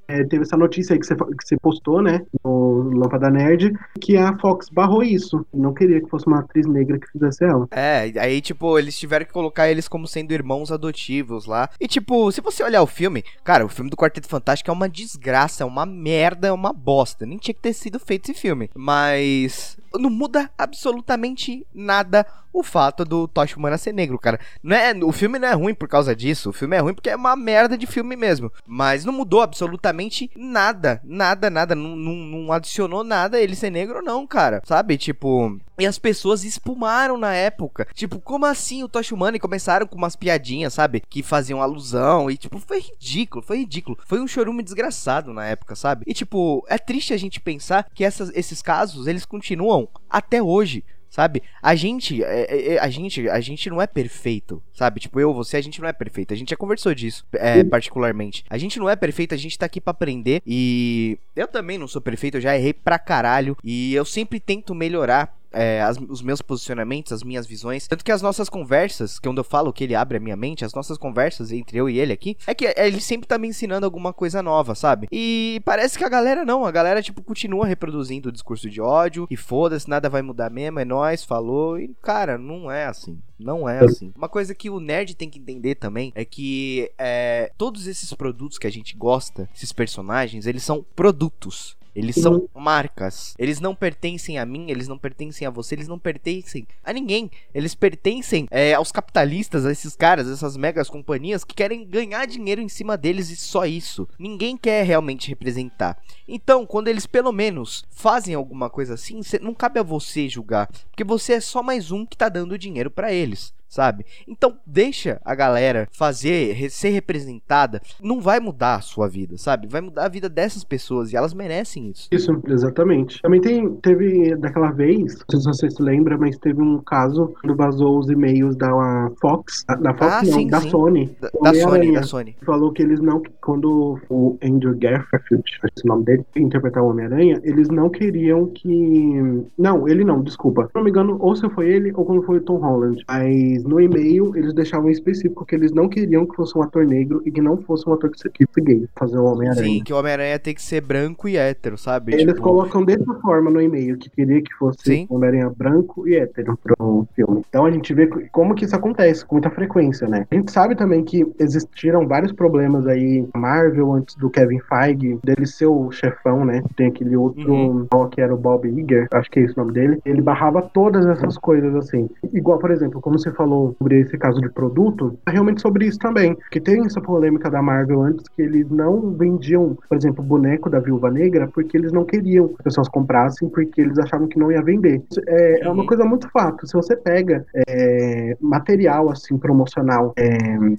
é, teve essa notícia aí que você, que você postou, né, no Lâmpada Nerd, que a Fox barrou isso. Não queria que fosse uma atriz negra que fizesse ela. É, aí, tipo, eles tiveram que colocar eles como sendo irmãos adotivos lá. E, tipo, se você olhar o filme, cara, o filme do Quarteto Fantástico é uma desgraça, é uma merda, é uma bosta. Nem tinha que ter sido feito esse filme. Mas. Não muda absolutamente nada o fato do Tocha Humana ser negro, cara. Não é, o filme não é ruim por causa disso. O filme é ruim porque é uma merda de filme mesmo. Mas não mudou absolutamente nada. Nada, nada. Não, não, não adicionou nada ele ser negro, não, cara. Sabe? Tipo. E as pessoas espumaram na época. Tipo, como assim o Tocha Humana? E começaram com umas piadinhas, sabe? Que faziam alusão. E, tipo, foi ridículo. Foi ridículo. Foi um chorume desgraçado na época, sabe? E, tipo, é triste a gente pensar que essas, esses casos, eles continuam até hoje. Sabe? A gente, é, é, é, a gente, a gente não é perfeito, sabe? Tipo, eu, você, a gente não é perfeito. A gente já conversou disso, é, particularmente. A gente não é perfeito, a gente tá aqui pra aprender. E eu também não sou perfeito, eu já errei pra caralho. E eu sempre tento melhorar é, as- os meus posicionamentos, as minhas visões. Tanto que as nossas conversas, que é onde eu falo que ele abre a minha mente, as nossas conversas entre eu e ele aqui, é que ele sempre tá me ensinando alguma coisa nova, sabe? E parece que a galera não, a galera, tipo, continua reproduzindo o discurso de ódio, e foda-se, nada vai mudar mesmo, é nóis, falou, e cara, não é assim. Não é assim. Uma coisa que o nerd tem que entender também é que é, todos esses produtos que a gente gosta, esses personagens, eles são produtos. Eles são marcas. Eles não pertencem a mim, eles não pertencem a você, eles não pertencem a ninguém. Eles pertencem é, aos capitalistas, a esses caras, essas megas companhias que querem ganhar dinheiro em cima deles e só isso. Ninguém quer realmente representar. Então, quando eles pelo menos fazem alguma coisa assim, não cabe a você julgar, porque você é só mais um que tá dando dinheiro pra eles. Sabe? Então deixa a galera fazer, ser representada. Não vai mudar a sua vida, sabe? Vai mudar a vida dessas pessoas e elas merecem isso. Isso, exatamente. Também tem, teve daquela vez, não sei se você se lembra, mas teve um caso quando vazou os e-mails da Fox, da Fox Ah, não, sim, da sim. Sony. Da, da Sony, Homem-Aranha. da Sony. Falou que eles não, quando o Andrew Garfield, é o nome dele, interpretar o Homem-Aranha, eles não queriam que. Não, ele não, desculpa. Se não me engano, ou se foi ele ou quando foi o Tom Holland. Mas no e-mail eles deixavam específico que eles não queriam que fosse um ator negro e que não fosse um ator que se- que fosse gay fazer o Homem-Aranha. Sim, que o Homem-Aranha tem que ser branco e hétero, sabe? Eles Tipo, colocam dessa forma no e-mail, que queria que fosse um Homem-Aranha branco e hétero pro filme. Então a gente vê como que isso acontece, com muita frequência, né? A gente sabe também que existiram vários problemas aí na Marvel antes do Kevin Feige, dele ser o chefão, né? Tem aquele outro Uhum. que era o Bob Iger, acho que é esse o nome dele. Ele barrava todas essas coisas, assim. Igual, por exemplo, como você falou sobre esse caso de produto, é realmente sobre isso também. Que tem essa polêmica da Marvel antes que eles não vendiam, por exemplo, o boneco da Viúva Negra porque eles não queriam que as pessoas comprassem porque eles achavam que não ia vender. É, é uma Uhum. coisa muito fato. Se você pega é, material assim promocional é,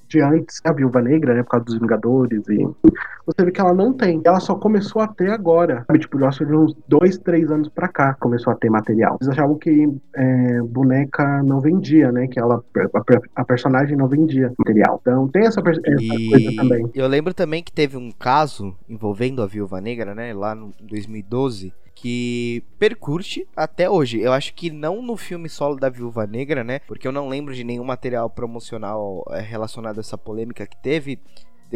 de antes da Viúva Negra, né, por causa dos Vingadores e você vê que ela não tem. Ela só começou a ter agora. Sabe? Tipo, eu acho que de uns dois, três anos pra cá começou a ter material. Eles achavam que é, boneca não vendia, né? Que ela, a, a personagem não vendia material. Então tem essa, essa coisa E também. eu lembro também que teve um caso envolvendo a Viúva Negra, né, lá no 2012, que percute até hoje. Eu acho que não no filme solo da Viúva Negra, né, porque eu não lembro de nenhum material promocional eh, relacionado a essa polêmica que teve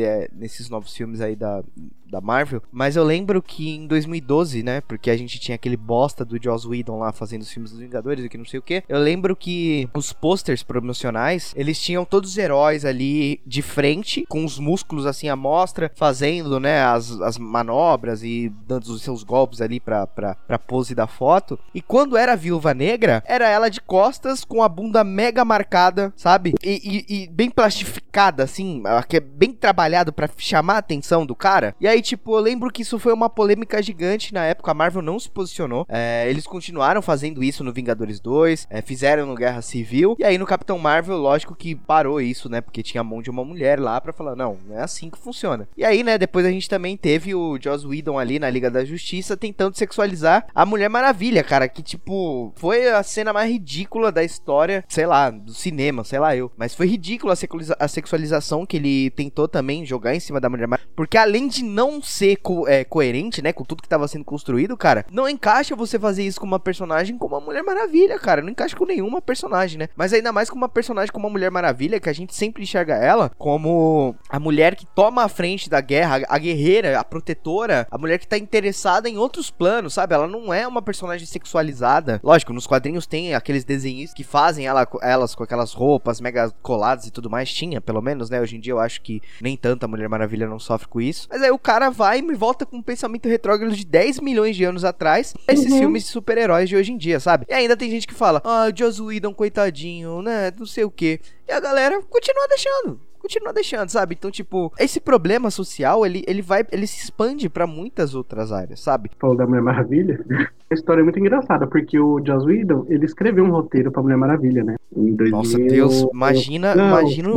é, nesses novos filmes aí da, da Marvel, mas eu lembro que em 2012, né, porque a gente tinha aquele bosta do Joss Whedon lá fazendo os filmes dos Vingadores e que não sei o que, eu lembro que os posters promocionais, eles tinham todos os heróis ali de frente, com os músculos assim à mostra, fazendo, né, as, as manobras e dando os seus golpes ali pra, pra, pra pose da foto, e quando era a Viúva Negra, era ela de costas com a bunda mega marcada, sabe? E, e, e bem plastificada, assim, que é bem trabalhado para chamar a atenção do cara. E aí, tipo, eu lembro que isso foi uma polêmica gigante na época. A Marvel não se posicionou. É, eles continuaram fazendo isso no Vingadores 2, é, fizeram no Guerra Civil. E aí no Capitão Marvel, lógico que parou isso, né? Porque tinha a mão de uma mulher lá pra falar: não, não é assim que funciona. E aí, né, depois a gente também teve o Joss Whedon ali na Liga da Justiça tentando sexualizar a Mulher Maravilha, cara. Que, tipo, foi a cena mais ridícula da história, sei lá, do cinema, sei lá eu. Mas foi ridículo a, sexualização que ele tentou também jogar em cima da Mulher Maravilha. Porque além de não ser co é, coerente, né, com tudo que tava sendo construído, cara, não encaixa você fazer isso com uma personagem como a Mulher Maravilha, cara. Não encaixa com nenhuma personagem, né? Mas ainda mais com uma personagem como a Mulher Maravilha, que a gente sempre enxerga ela como a mulher que toma a frente da guerra, a guerreira, a protetora, a mulher que tá interessada em outros planos, sabe? Ela não é uma personagem sexualizada. Lógico, nos quadrinhos tem aqueles desenhos que fazem ela, elas com aquelas roupas mega coladas e tudo mais. Tinha, pelo menos, né? Hoje em dia eu acho que nem tanto a Mulher Maravilha não sofre com isso. Mas aí o cara vai e me volta com um pensamento retrógrado de 10 milhões de anos atrás. Esses uhum. filmes de super-heróis de hoje em dia, sabe? E ainda tem gente que fala, ah, Joss Whedon, coitadinho, né? Não sei o que. E a galera continua deixando continua deixando, sabe? Então, tipo, esse problema social, ele, ele vai, ele se expande para muitas outras áreas, sabe? Falou da Mulher Maravilha. [laughs] A história é muito engraçada, porque o Joss Whedon, ele escreveu um roteiro pra Mulher Maravilha, né? Em 2000... Nossa, Deus, imagina, Não, imagina...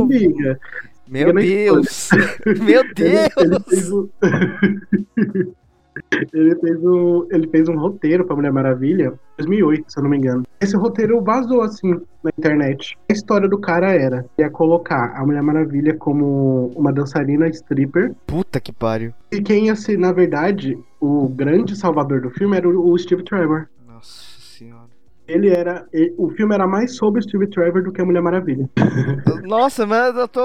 Meu Deus! [laughs] Meu Deus! Ele, ele fez o... [laughs] ele, fez o... ele fez um roteiro pra Mulher Maravilha 2008, se eu não me engano. Esse roteiro vazou assim na internet. A história do cara era ia colocar a Mulher Maravilha como uma dançarina stripper. Puta que pariu. E quem ia ser, na verdade, o grande salvador do filme era o Steve Trevor. Ele era. Ele, o filme era mais sobre Steve Trevor do que a Mulher Maravilha. [laughs] Nossa, mas eu tô.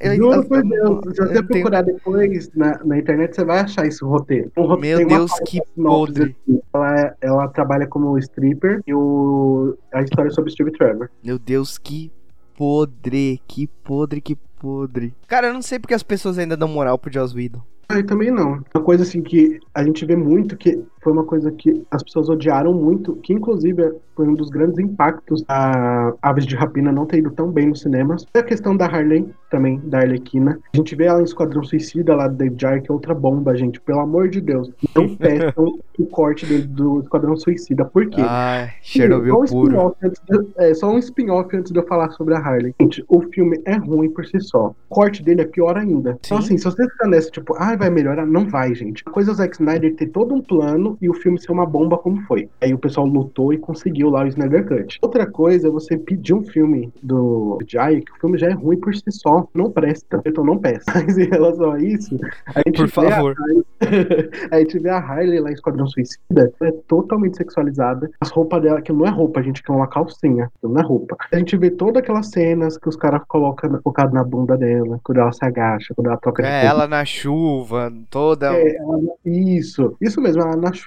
Eu, Juro por Deus, se você procurar depois na, na internet, você vai achar esse roteiro. Um Meu Deus, que podre. Assim. Ela, é, ela trabalha como stripper e o, a história é sobre Steve Trevor. Meu Deus, que podre, que podre, que podre. Cara, eu não sei porque as pessoas ainda dão moral pro Joss Whedon. Ah, também não. Uma coisa assim que a gente vê muito que foi uma coisa que as pessoas odiaram muito, que inclusive foi um dos grandes impactos a Aves de Rapina não ter ido tão bem nos cinemas. Foi a questão da Harley, também, da Arlequina. A gente vê ela em Esquadrão Suicida lá do Dave Jar, que é outra bomba, gente. Pelo amor de Deus. Não [laughs] peçam o corte dele do Esquadrão Suicida. Por quê? Ai, Chernobyl Sim, puro. De, é, só um spin-off antes de eu falar sobre a Harley. Gente, o filme é ruim por si só. O corte dele é pior ainda. Então, Sim. Então, assim, se você ficar nessa, tipo, ai, ah, vai melhorar, não vai, gente. A coisa é o Zack Snyder ter todo um plano e o filme ser uma bomba como foi. Aí o pessoal lutou e conseguiu lá o Snyder Cut. Outra coisa é você pedir um filme do Jai, que o filme já é ruim por si só, não presta. Então não peça. [laughs] Mas em relação a isso, a gente por favor. A, [laughs] a gente vê a Harley lá em Esquadrão Suicida, é totalmente sexualizada. As roupas dela, que não é roupa, gente, que é uma calcinha, não é roupa. A gente vê todas aquelas cenas que os caras colocam focado na bunda dela, quando ela se agacha, quando ela toca É, ela na chuva, toda. É, ela, isso, isso mesmo, ela na chuva,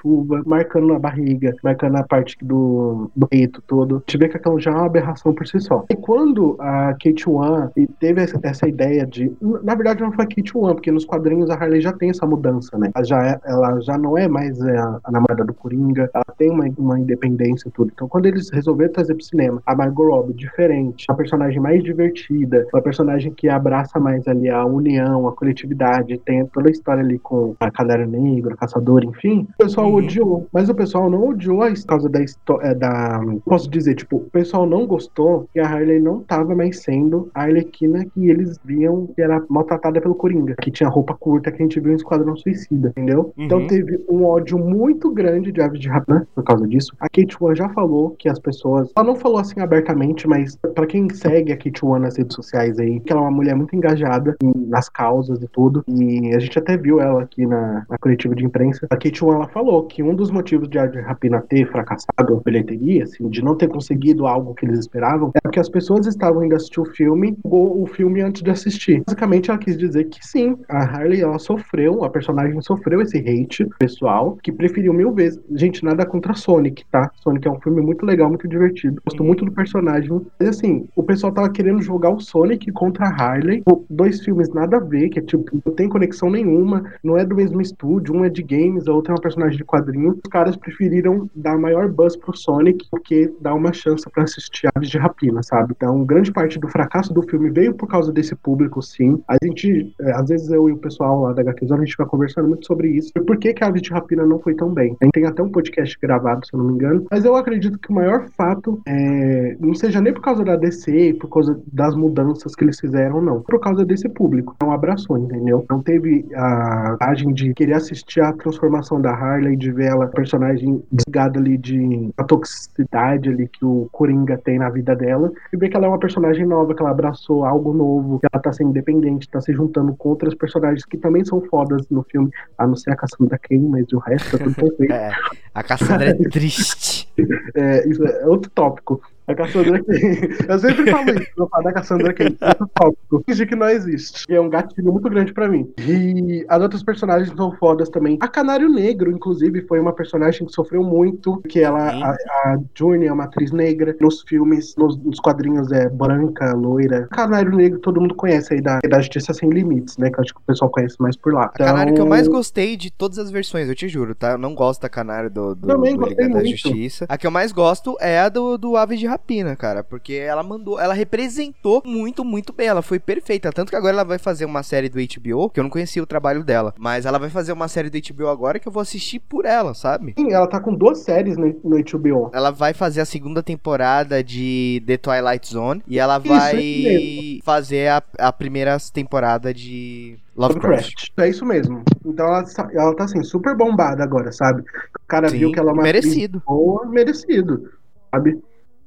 marcando a barriga, marcando a parte do, do peito todo. A gente vê que aquilo já é uma aberração por si só. E quando a Kate One teve essa, ideia de. Na verdade, não foi a Kate One, porque nos quadrinhos a Harley já tem essa mudança, né? Ela já, é, ela já não é mais é, a, a namorada do Coringa, ela tem uma, uma independência e tudo. Então, quando eles resolveram trazer pro cinema a Margot Robbie diferente, uma personagem mais divertida, uma personagem que abraça mais ali a união, a coletividade, tem toda a história ali com a Cadário Negro, a Caçador, enfim, o pessoal uhum. odiou. Mas o pessoal não odiou por causa da história. É, da, posso dizer, tipo, o pessoal não gostou que a Harley não tava mais sendo a Arlequina que eles viam que era maltratada pelo Coringa, que tinha roupa curta que a gente viu em Esquadrão Suicida, entendeu? Então uhum. Então teve um ódio muito grande de Aves de Rapina por causa disso. A Kate One já falou que as pessoas. Ela não falou assim abertamente, mas para quem segue a Kate One nas redes sociais aí, que ela é uma mulher muito engajada nas causas e tudo. E a gente gente até viu ela aqui na, na coletiva de imprensa. A Kate Wan, ela falou que um dos motivos de a Rapina ter fracassado a bilheteria, assim, de não ter conseguido algo que eles esperavam, é porque as pessoas estavam indo assistir o filme, ou o filme antes de assistir. Basicamente, ela quis dizer que sim, a Harley, ela sofreu, a personagem sofreu esse hate pessoal, que preferiu mil vezes. Gente, nada contra Sonic, tá? Sonic é um filme muito legal, muito divertido. Gosto muito do personagem. Mas assim, o pessoal tava querendo jogar o Sonic contra a Harley. Dois filmes nada a ver, que é tipo, não tem conexão nenhuma, não é do mesmo estúdio, um é de games, a outra é uma personagem de quadrinho. Os caras preferiram dar maior buzz pro Sonic porque dá uma chance para assistir Aves de Rapina, sabe? Então, grande parte do fracasso do filme veio por causa desse público, sim. A gente, é, às vezes eu e o pessoal lá da HQ a gente fica conversando muito sobre isso. E por que, que Aves de Rapina não foi tão bem? Tem até um podcast gravado, se eu não me engano. Mas eu acredito que o maior fato é, não seja nem por causa da DC, por causa das mudanças que eles fizeram, não. Por causa desse público. Não abraçou, entendeu? Não teve a coragem de querer assistir a transformação da Harley, de ver ela, personagem desligada ali de a toxicidade ali que o Coringa tem na vida dela, e ver que ela é uma personagem nova, que ela abraçou algo novo, que ela tá sendo independente, tá se juntando com outras personagens que também são fodas no filme, a não ser a Cassandra Cain, mas o resto tá tudo [laughs] perfeito. é, a Cassandra é triste. [laughs] é, isso é outro tópico. A Cassandra Cain. [laughs] Eu sempre falo isso, eu falo da Cassandra Cain. Outro tópico. Que não existe. E é um gatilho muito grande pra mim. E as outras personagens são fodas também. A Canário Negro, inclusive, foi uma personagem que sofreu muito, que ela, a, a é uma atriz negra. Nos filmes, nos, nos, quadrinhos é branca, loira. Canário Negro todo mundo conhece aí da, da Justiça Sem Limites, né? Que eu acho que o pessoal conhece mais por lá. Então... A Canário que eu mais gostei de todas as versões, eu te juro, tá? Eu não gosto da Canário do, do, Também do Liga da Justiça. A que eu mais gosto é a do, do Ave de Rapina, cara, porque ela mandou, ela representou muito, muito bem, ela foi perfeita, tanto que agora ela vai fazer uma série do HBO, que eu não conhecia o trabalho dela, mas ela vai fazer uma série do HBO agora que eu vou assistir por ela, sabe? Sim, ela tá com duas séries no, no HBO. Ela vai fazer a segunda temporada de The Twilight Zone e ela vai isso fazer a, a primeira temporada de Lovecraft. É isso mesmo. Então ela, ela tá assim, super bombada agora, sabe? O cara Sim, viu que ela é uma merecido. boa, merecido, sabe?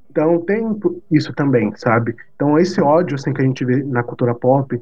Então tem isso também, sabe? Então esse ódio assim que a gente vê na cultura pop,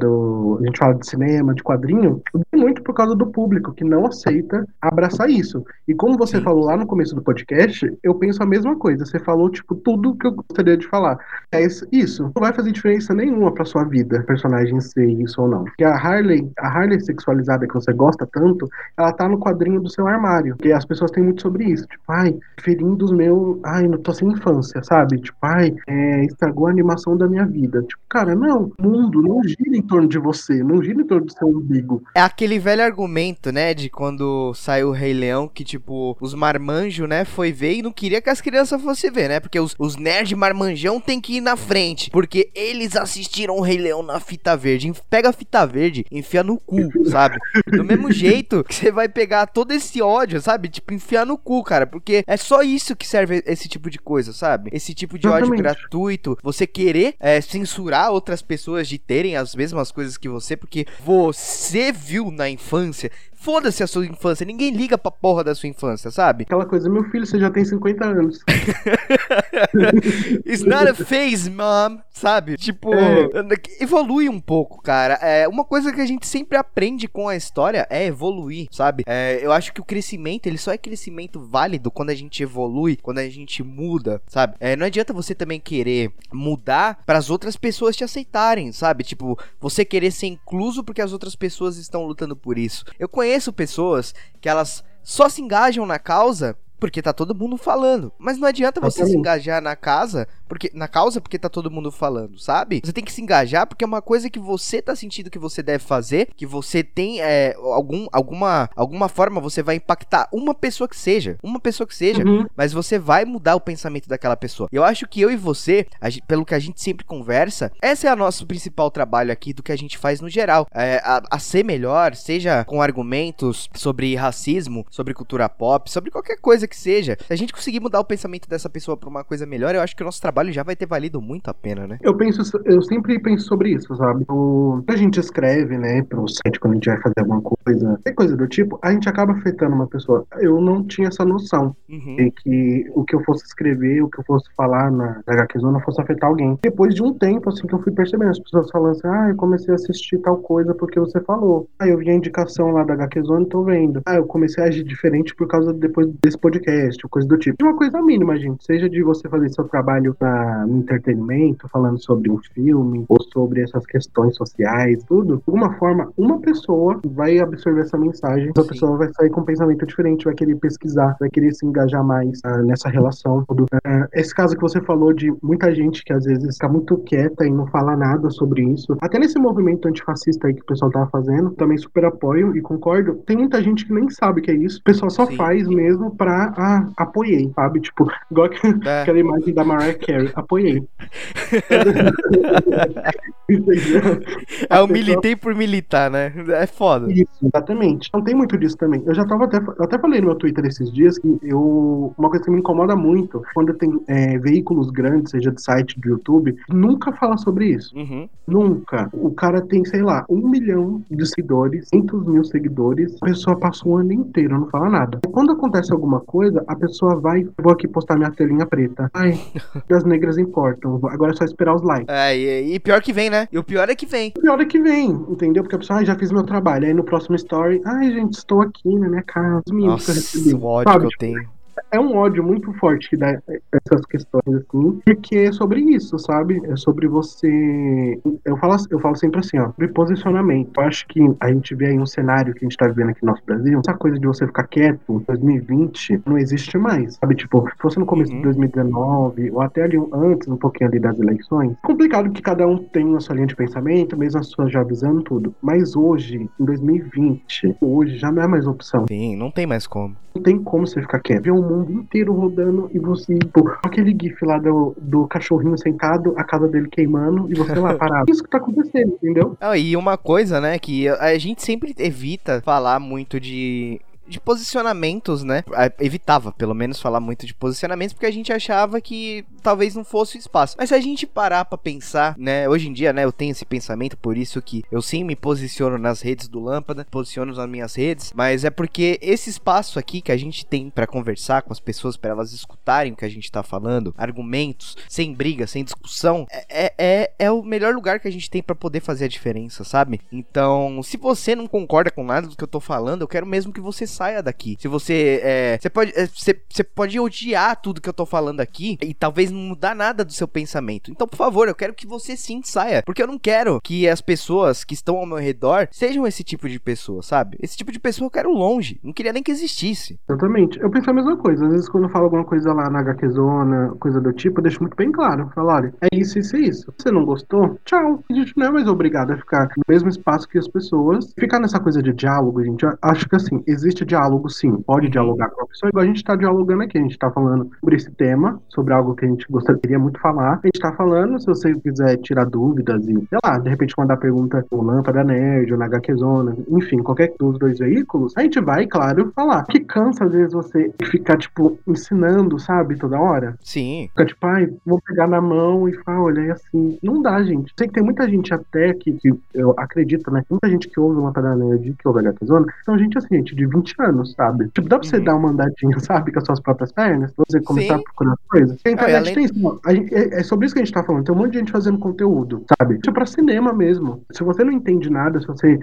do, a gente fala de cinema, de quadrinho, muito por causa do público que não aceita abraçar isso. E como você Sim. falou lá no começo do podcast, eu penso a mesma coisa. Você falou, tipo, tudo que eu gostaria de falar. É isso. Não vai fazer diferença nenhuma pra sua vida, personagem ser isso ou não. Porque a Harley, a Harley sexualizada que você gosta tanto, ela tá no quadrinho do seu armário. Porque as pessoas têm muito sobre isso. Tipo, ai, ferindo os meus. Ai, não tô sem infância, sabe? Tipo, ai, é, estragou a animação da minha vida. Tipo, cara, não. O mundo não gira em torno de você, não gira em torno do seu umbigo. É aquele velho argumento, né, de quando saiu o Rei Leão, que tipo, os marmanjos, né, foi ver e não queria que as crianças fossem ver, né? Porque os, os nerds marmanjão tem que ir na frente, porque eles assistiram o Rei Leão na fita verde. Pega a fita verde, enfia no cu, [laughs] sabe? Do mesmo jeito que você vai pegar todo esse ódio, sabe? Tipo, enfiar no cu, cara, porque é só isso que serve esse tipo de coisa, sabe? Esse tipo de ódio gratuito, você querer é, censurar outras pessoas de terem as mesmas coisas que você, porque você viu na infância Foda-se a sua infância, ninguém liga pra porra da sua infância, sabe? Aquela coisa, meu filho, você já tem 50 anos. [laughs] It's not a phase, mom, sabe? Tipo, é. evolui um pouco, cara. É, uma coisa que a gente sempre aprende com a história é evoluir, sabe? É, eu acho que o crescimento, ele só é crescimento válido quando a gente evolui, quando a gente muda, sabe? É, não adianta você também querer mudar para as outras pessoas te aceitarem, sabe? Tipo, você querer ser incluso porque as outras pessoas estão lutando por isso. Eu conheço conheço pessoas que elas só se engajam na causa porque tá todo mundo falando. Mas não adianta você se engajar na casa, porque na causa porque tá todo mundo falando, sabe? Você tem que se engajar porque é uma coisa que você tá sentindo que você deve fazer, que você tem é, algum, alguma, alguma forma você vai impactar uma pessoa que seja, uma pessoa que seja, uhum. mas você vai mudar o pensamento daquela pessoa. Eu acho que eu e você, gente, pelo que a gente sempre conversa, esse é o nosso principal trabalho aqui do que a gente faz no geral. É, a, a ser melhor, seja com argumentos sobre racismo, sobre cultura pop, sobre qualquer coisa que seja, se a gente conseguir mudar o pensamento dessa pessoa pra uma coisa melhor, eu acho que o nosso trabalho trabalho já vai ter valido muito a pena, né? Eu penso, eu sempre penso sobre isso, sabe? O que a gente escreve, né, pro site quando a gente vai fazer alguma coisa, tem coisa do tipo, a gente acaba afetando uma pessoa. Eu não tinha essa noção Uhum. de que o que eu fosse escrever, o que eu fosse falar na, na HQ Zona fosse afetar alguém. Depois de um tempo, assim, que eu fui percebendo, as pessoas falando assim, ah, eu comecei a assistir tal coisa porque você falou. Ah, eu vi a indicação lá da HQ Zone e tô vendo. Ah, eu comecei a agir diferente por causa depois desse podcast, coisa do tipo. E uma coisa mínima, gente, seja de você fazer seu trabalho na, no entretenimento, falando sobre um filme, ou sobre essas questões sociais, tudo, de alguma forma, uma pessoa vai absorver essa mensagem, essa Sim. pessoa vai sair com um pensamento diferente, vai querer pesquisar, vai querer se engajar mais ah, nessa relação. Tudo. Ah, esse caso que você falou de muita gente que às vezes fica muito quieta e não fala nada sobre isso, até nesse movimento antifascista aí que o pessoal tava fazendo, também super apoio e concordo. Tem muita gente que nem sabe o que é isso, o pessoal só Sim. faz mesmo pra, ah, apoiei, sabe? Tipo, igual que- É. [laughs] aquela imagem da Mariah Carey, apoiei. É o [laughs] militei por militar, né? É foda. Isso, exatamente. Não tem muito disso também. Eu já tava até, eu até falei no meu Twitter esses dias que eu. Uma coisa que me incomoda muito quando tem é, veículos grandes, seja de site do YouTube, nunca fala sobre isso. Uhum. Nunca. O cara tem, sei lá, um milhão de seguidores, 500 mil seguidores, a pessoa passa o ano inteiro, não fala nada. Quando acontece alguma coisa, a pessoa vai, eu vou aqui postar minha telinha preta. Ai, [laughs] das negras importam. Agora é só esperar os likes. É, e, e pior que vem, né? E o pior é que vem. O pior é que vem, entendeu? Porque a pessoa, ai, já fiz meu trabalho. Aí no próximo story, ai, gente, estou aqui na minha casa. Os meninos que eu Nossa, recebi. o ódio Sabe? que eu tenho. É um ódio muito forte que dá essas questões, assim, porque é sobre isso, sabe? É sobre você. Eu falo, eu falo sempre assim, ó, sobre posicionamento. Eu acho que a gente vê aí um cenário que a gente tá vivendo aqui no nosso Brasil, essa coisa de você ficar quieto em 2020 não existe mais, sabe? Tipo, se fosse no começo Uhum. de 2019, ou até ali antes, um pouquinho ali das eleições, complicado que cada um tem a sua linha de pensamento, mesmo as suas já avisando tudo. Mas hoje, em 2020, hoje já não é mais opção. Sim, não tem mais como. Não tem como você ficar quieto. Ver o mundo inteiro rodando e você, tipo, aquele gif lá do, do cachorrinho sentado, a casa dele queimando e você lá [laughs] parado. Isso que tá acontecendo, entendeu? Ah, e uma coisa, né, que a gente sempre evita falar muito de. De posicionamentos, né? Evitava, pelo menos, falar muito de posicionamentos, porque a gente achava que talvez não fosse o espaço. Mas se a gente parar pra pensar, né? Hoje em dia, né? Eu tenho esse pensamento, por isso que eu sim me posiciono nas redes do Lâmpada, posiciono nas minhas redes, mas é porque esse espaço aqui que a gente tem pra conversar com as pessoas, pra elas escutarem o que a gente tá falando, argumentos, sem briga, sem discussão, é, é, é o melhor lugar que a gente tem pra poder fazer a diferença, sabe? Então, se você não concorda com nada do que eu tô falando, eu quero mesmo que você saia daqui. Se você é, você pode é, você, você pode odiar tudo que eu tô falando aqui e talvez não mudar nada do seu pensamento. Então, por favor, eu quero que você sim saia, porque eu não quero que as pessoas que estão ao meu redor sejam esse tipo de pessoa, sabe? Esse tipo de pessoa eu quero longe. Não queria nem que existisse. Exatamente. Eu penso a mesma coisa. Às vezes, quando eu falo alguma coisa lá na HQ Zona, coisa do tipo, eu deixo muito bem claro. Eu falo, olha, é isso, isso e isso. Se você não gostou, tchau. A gente não é mais obrigado a ficar no mesmo espaço que as pessoas. Ficar nessa coisa de diálogo, gente, eu acho que assim, existe diálogo sim. Pode dialogar com a pessoa, igual a gente tá dialogando aqui. A gente tá falando sobre esse tema, sobre algo que a gente gostaria muito falar. A gente tá falando, se você quiser tirar dúvidas e, sei lá, de repente mandar pergunta no Lâmpada Nerd ou na HQ Zona, enfim, qualquer dos dois veículos, a gente vai, claro, falar. Que cansa às vezes você ficar, tipo, ensinando, sabe, toda hora. Sim. Fica tipo, ai, vou pegar na mão e falar, olha, é assim. Não dá, gente. Sei que tem muita gente até que, que eu acredito, né? Muita gente que ouve uma parada nerd, que ouve a HQ Zona, são gente assim, gente, de 20 anos, sabe? Tipo, dá pra você Uhum. dar uma andadinha, [laughs] sabe, com as suas próprias pernas, pra você começar Sim. a procurar coisas. A internet além- tem isso, gente- é, é sobre isso que a gente tá falando. Tem um monte de gente fazendo conteúdo, sabe? Isso é pra cinema mesmo. Se você não entende nada, se você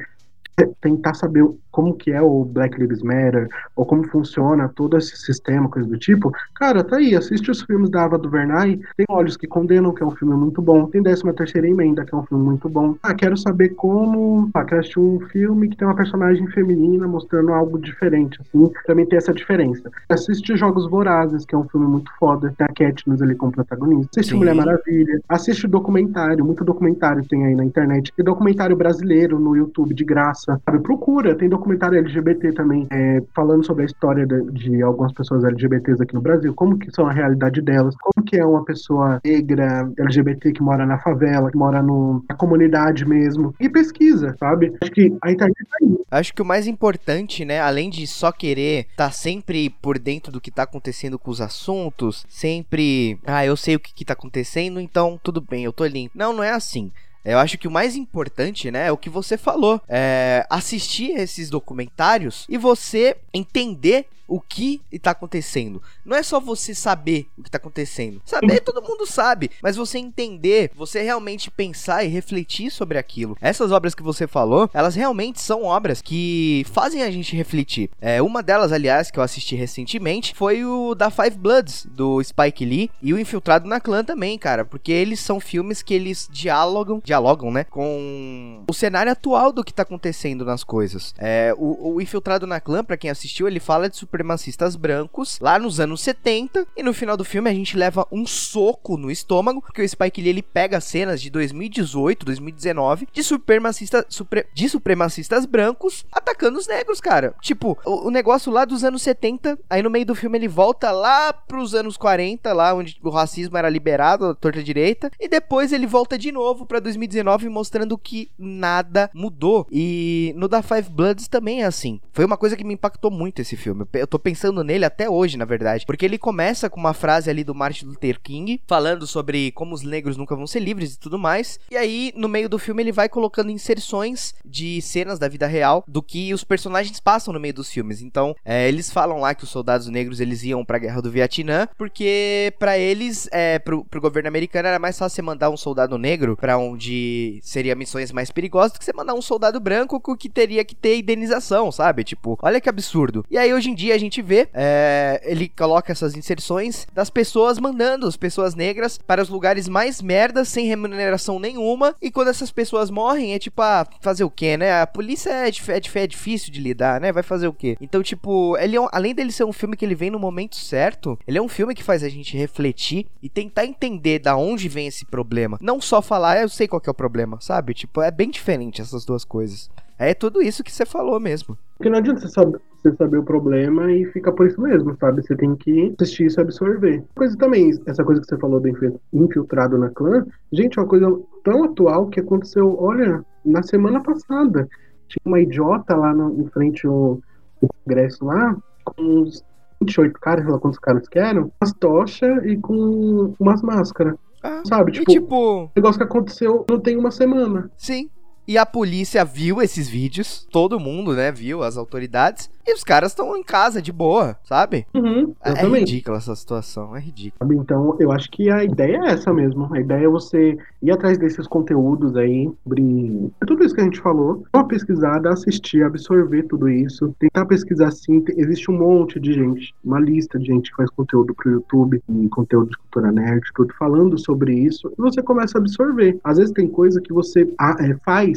tentar saber como que é o Black Lives Matter, ou como funciona todo esse sistema, coisa do tipo, cara, tá aí, assiste os filmes da Ava DuVernay, tem Olhos que Condenam, que é um filme muito bom, tem 13 terceira Emenda, que é um filme muito bom. Ah, quero saber como, ah, quero assistir um filme que tem uma personagem feminina mostrando algo diferente, assim, também tem essa diferença. Assiste Jogos Vorazes, que é um filme muito foda, tem a Katniss ali como protagonista. Assiste Sim. Mulher Maravilha, assiste documentário, muito documentário tem aí na internet, tem documentário brasileiro no YouTube de graça, sabe? Procura, tem documentário documentário LGBT também, é, falando sobre a história de, de, algumas pessoas LGBTs aqui no Brasil, como que são a realidade delas, como que é uma pessoa negra LGBT que mora na favela, que mora no, na comunidade mesmo, e pesquisa, sabe? Acho que a internet tá aí. Acho que o mais importante, né, além de só querer estar tá sempre por dentro do que tá acontecendo com os assuntos, sempre, ah, eu sei o que, que tá acontecendo, então tudo bem, eu tô limpo. Não, não é assim. Eu acho que o mais importante, né, é o que você falou. É assistir esses documentários e você entender o que está acontecendo. Não é só você saber o que está acontecendo. Saber todo mundo sabe, mas você entender, você realmente pensar e refletir sobre aquilo. Essas obras que você falou, elas realmente são obras que fazem a gente refletir. É, uma delas, aliás, que eu assisti recentemente, foi o da Five Bloods, do Spike Lee, e o Infiltrado na Clã também, cara, porque eles são filmes que eles dialogam, dialogam, né, com o cenário atual do que está acontecendo nas coisas. É, o, o Infiltrado na Clã, para quem assistiu, ele fala de super supremacistas brancos lá nos anos 70 e no final do filme a gente leva um soco no estômago porque o Spike Lee ele pega cenas de 2018, 2019 de supremacistas supre, de supremacistas brancos atacando os negros, cara. Tipo, o, o, negócio lá dos anos 70, aí no meio do filme ele volta lá pros anos 40, lá onde o racismo era liberado, a torta direita, e depois ele volta de novo para 2019 mostrando que nada mudou. E no da Five Bloods também é assim. Foi uma coisa que me impactou muito esse filme. Eu eu tô pensando nele até hoje, na verdade. Porque ele começa com uma frase ali do Martin Luther King, falando sobre como os negros nunca vão ser livres e tudo mais. E aí, no meio do filme, ele vai colocando inserções de cenas da vida real do que os personagens passam no meio dos filmes. Então, é, eles falam lá que os soldados negros eles iam pra guerra do Vietnã, porque para eles, é, pro, pro governo americano, era mais fácil você mandar um soldado negro para onde seria missões mais perigosas do que você mandar um soldado branco que teria que ter indenização, sabe? Tipo, olha que absurdo. E aí, hoje em dia, a gente vê, é, ele coloca essas inserções das pessoas mandando as pessoas negras para os lugares mais merdas, sem remuneração nenhuma. E quando essas pessoas morrem, é tipo, ah, fazer o quê, né? A polícia é, é, é difícil de lidar, né? Vai fazer o quê? Então, tipo, ele é, além dele ser um filme que ele vem no momento certo, ele é um filme que faz a gente refletir e tentar entender da onde vem esse problema. Não só falar, ah, eu sei qual é o problema, sabe? Tipo, é bem diferente essas duas coisas. É tudo isso que você falou mesmo. Porque não adianta você saber, você saber o problema e ficar por isso mesmo, sabe? Você tem que assistir isso e absorver. Coisa também, essa coisa que você falou do infiltrado na clã, gente, é uma coisa tão atual que aconteceu, olha, na semana passada. Tinha uma idiota lá no, em frente ao, ao congresso lá, com uns 28 caras, sei lá quantos caras que eram, umas tochas e com umas máscaras. Ah, sabe? Tipo, tipo, negócio que aconteceu não tem uma semana. Sim. E a polícia viu esses vídeos, todo mundo, né, viu, as autoridades, e os caras estão em casa de boa, sabe? Uhum, é, é ridícula essa situação, é ridícula. Então, eu acho que a ideia é essa mesmo. A ideia é você ir atrás desses conteúdos aí, sobre tudo isso que a gente falou, uma pesquisada, assistir, absorver tudo isso, tentar pesquisar sim. Existe um monte de gente, uma lista de gente que faz conteúdo pro YouTube, e conteúdo de cultura nerd, tudo falando sobre isso, e você começa a absorver. Às vezes tem coisa que você ah,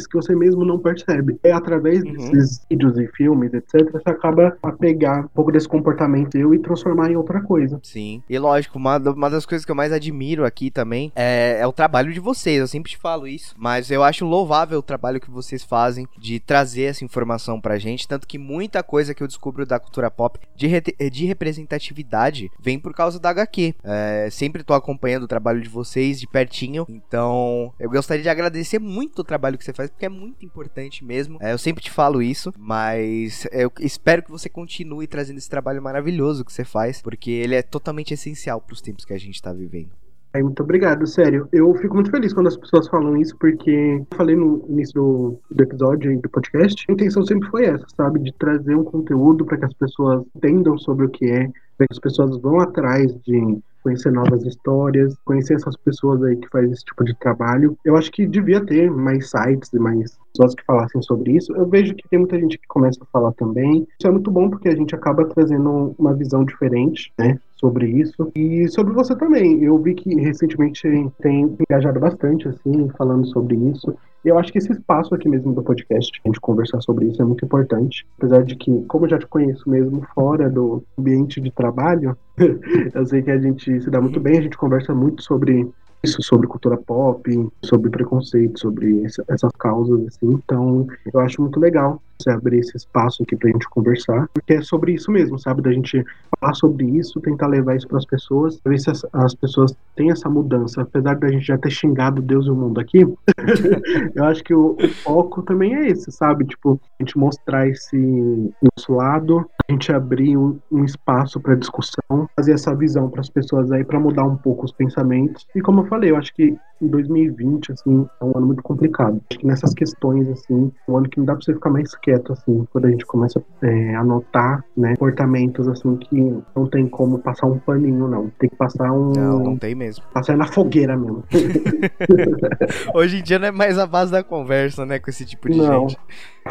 que você mesmo não percebe. É através uhum. desses vídeos e filmes, etc., você acaba a pegar um pouco desse comportamento eu e transformar em outra coisa. Sim. E lógico, uma, uma das coisas que eu mais admiro aqui também é, é o trabalho de vocês. Eu sempre te falo isso. Mas eu acho louvável o trabalho que vocês fazem de trazer essa informação pra gente. Tanto que muita coisa que eu descubro da cultura pop de, re de representatividade vem por causa da HQ. É, sempre tô acompanhando o trabalho de vocês de pertinho. Então, eu gostaria de agradecer muito o trabalho que você faz, porque é muito importante mesmo. É, eu sempre te falo isso, mas eu espero que você continue trazendo esse trabalho maravilhoso que você faz, porque ele é totalmente essencial para os tempos que a gente está vivendo. Muito obrigado, sério. Eu fico muito feliz quando as pessoas falam isso, porque eu falei no início do, do episódio do podcast, a intenção sempre foi essa, sabe? De trazer um conteúdo para que as pessoas entendam sobre o que é, para que as pessoas vão atrás de conhecer novas histórias, conhecer essas pessoas aí que fazem esse tipo de trabalho. Eu acho que devia ter mais sites e mais pessoas que falassem sobre isso. Eu vejo que tem muita gente que começa a falar também. Isso é muito bom porque a gente acaba trazendo uma visão diferente, né? Sobre isso. E sobre você também. Eu vi que recentemente tem engajado bastante, assim, falando sobre isso. E eu acho que esse espaço aqui mesmo do podcast, a gente conversar sobre isso, é muito importante. Apesar de que, como eu já te conheço mesmo fora do ambiente de trabalho, [laughs] eu sei que a gente se dá muito bem, a gente conversa muito sobre isso, sobre cultura pop, sobre preconceito, sobre essa, essas causas, assim. Então, eu acho muito legal você abrir esse espaço aqui pra gente conversar, porque é sobre isso mesmo, sabe? Da gente falar sobre isso, tentar levar isso para as pessoas, ver se as, as, pessoas têm essa mudança. Apesar da gente já ter xingado Deus e o mundo aqui, [laughs] eu acho que o, o, foco também é esse, sabe? Tipo, a gente mostrar esse nosso lado, a gente abrir um, um espaço para discussão, fazer essa visão para as pessoas aí, para mudar um pouco os pensamentos. E como eu falei, eu acho que em 2020, assim, é um ano muito complicado. Acho que nessas questões, assim, é um ano que não dá pra você ficar mais quieto, assim, quando a gente começa é, a notar, né, comportamentos, assim, que não tem como passar um paninho, não. Tem que passar um... Não, não tem mesmo. Passar na fogueira mesmo. [laughs] Hoje em dia não é mais a base da conversa, né, com esse tipo de não, gente.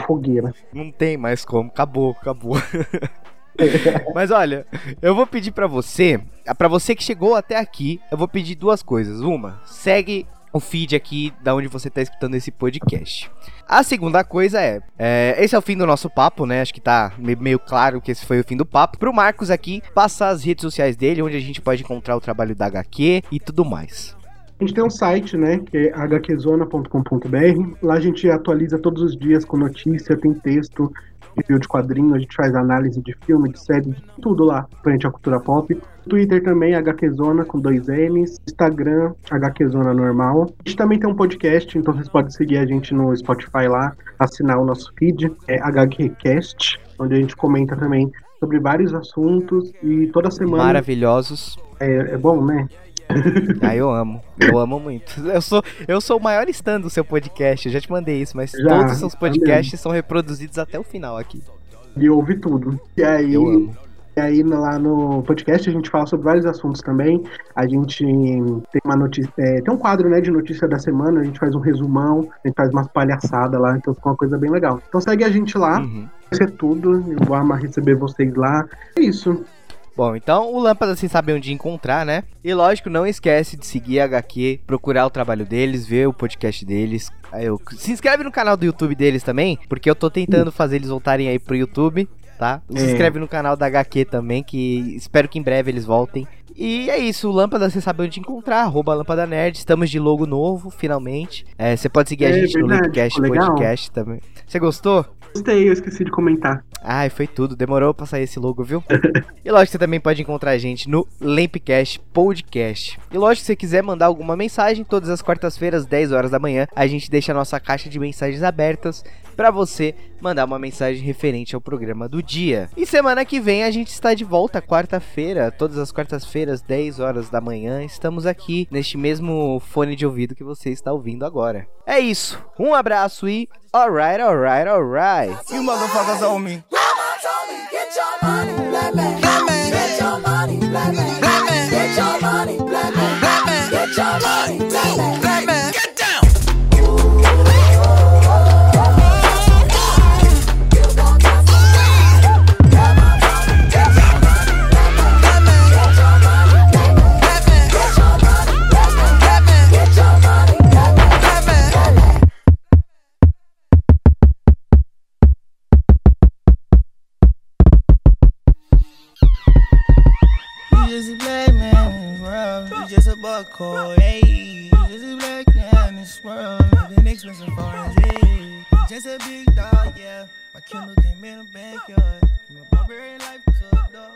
fogueira. Não tem mais como, acabou, acabou. [laughs] [laughs] Mas olha, eu vou pedir para você, para você que chegou até aqui, eu vou pedir duas coisas. Uma, segue o feed aqui da onde você tá escutando esse podcast. A segunda coisa é, é, esse é o fim do nosso papo, né? Acho que tá meio claro que esse foi o fim do papo. Pro Marcos aqui, passar as redes sociais dele, onde a gente pode encontrar o trabalho da HQ e tudo mais. A gente tem um site, né, que é hqzona.com.br. Lá a gente atualiza todos os dias com notícia, tem texto, review de quadrinho, a gente faz análise de filme, de série, de tudo lá frente à cultura pop. Twitter também, HQzona com dois N's. Instagram, HQzona normal. A gente também tem um podcast, então vocês podem seguir a gente no Spotify lá, assinar o nosso feed, é HQcast, onde a gente comenta também sobre vários assuntos e toda semana. Maravilhosos. É, é bom, né? [laughs] Ah, eu amo. Eu amo muito. Eu sou, eu sou o maior stand do seu podcast. Eu já te mandei isso, mas Já, todos os seus podcasts também. são reproduzidos até o final aqui. E ouve tudo. E aí, Eu amo. E aí lá no podcast a gente fala sobre vários assuntos também. A gente tem uma notícia, é, tem um quadro né, de notícia da semana, a gente faz um resumão, a gente faz umas palhaçadas lá, então fica uma coisa bem legal. Então segue a gente lá, Uhum. vai ser tudo, eu vou amar receber vocês lá. É isso. Bom, então o Lâmpada vocês sabem onde encontrar, né? E lógico, não esquece de seguir a HQ, procurar o trabalho deles, ver o podcast deles. Eu- Se inscreve no canal do YouTube deles também, porque eu tô tentando fazer eles voltarem aí pro YouTube, tá? Se É. inscreve no canal da HQ também, que espero que em breve eles voltem. E é isso, o Lâmpada você sabe onde encontrar, arroba Lâmpada Nerd. Estamos de logo novo, finalmente. É, você pode seguir a É gente no verdade, Linkcast ficou legal. Podcast também. Você gostou? Gostei, eu esqueci de comentar. Ai, foi tudo. Demorou pra sair esse logo, viu? [laughs] e lógico que você também pode encontrar a gente no Lampcast Podcast. E lógico se você quiser mandar alguma mensagem, todas as quartas-feiras, 10 horas da manhã, a gente deixa a nossa caixa de mensagens abertas pra você mandar uma mensagem referente ao programa do dia. E semana que vem a gente está de volta, quarta-feira, todas as quartas-feiras, 10 horas da manhã, estamos aqui neste mesmo fone de ouvido que você está ouvindo agora. É isso. Um abraço e alright, alright, alright. You motherfuckers owe me. Just hey. Just a black man in this world. Living expensive foreign hey. Just a big dog, yeah. My Kindle came in the backyard. A barbarian life to a dog.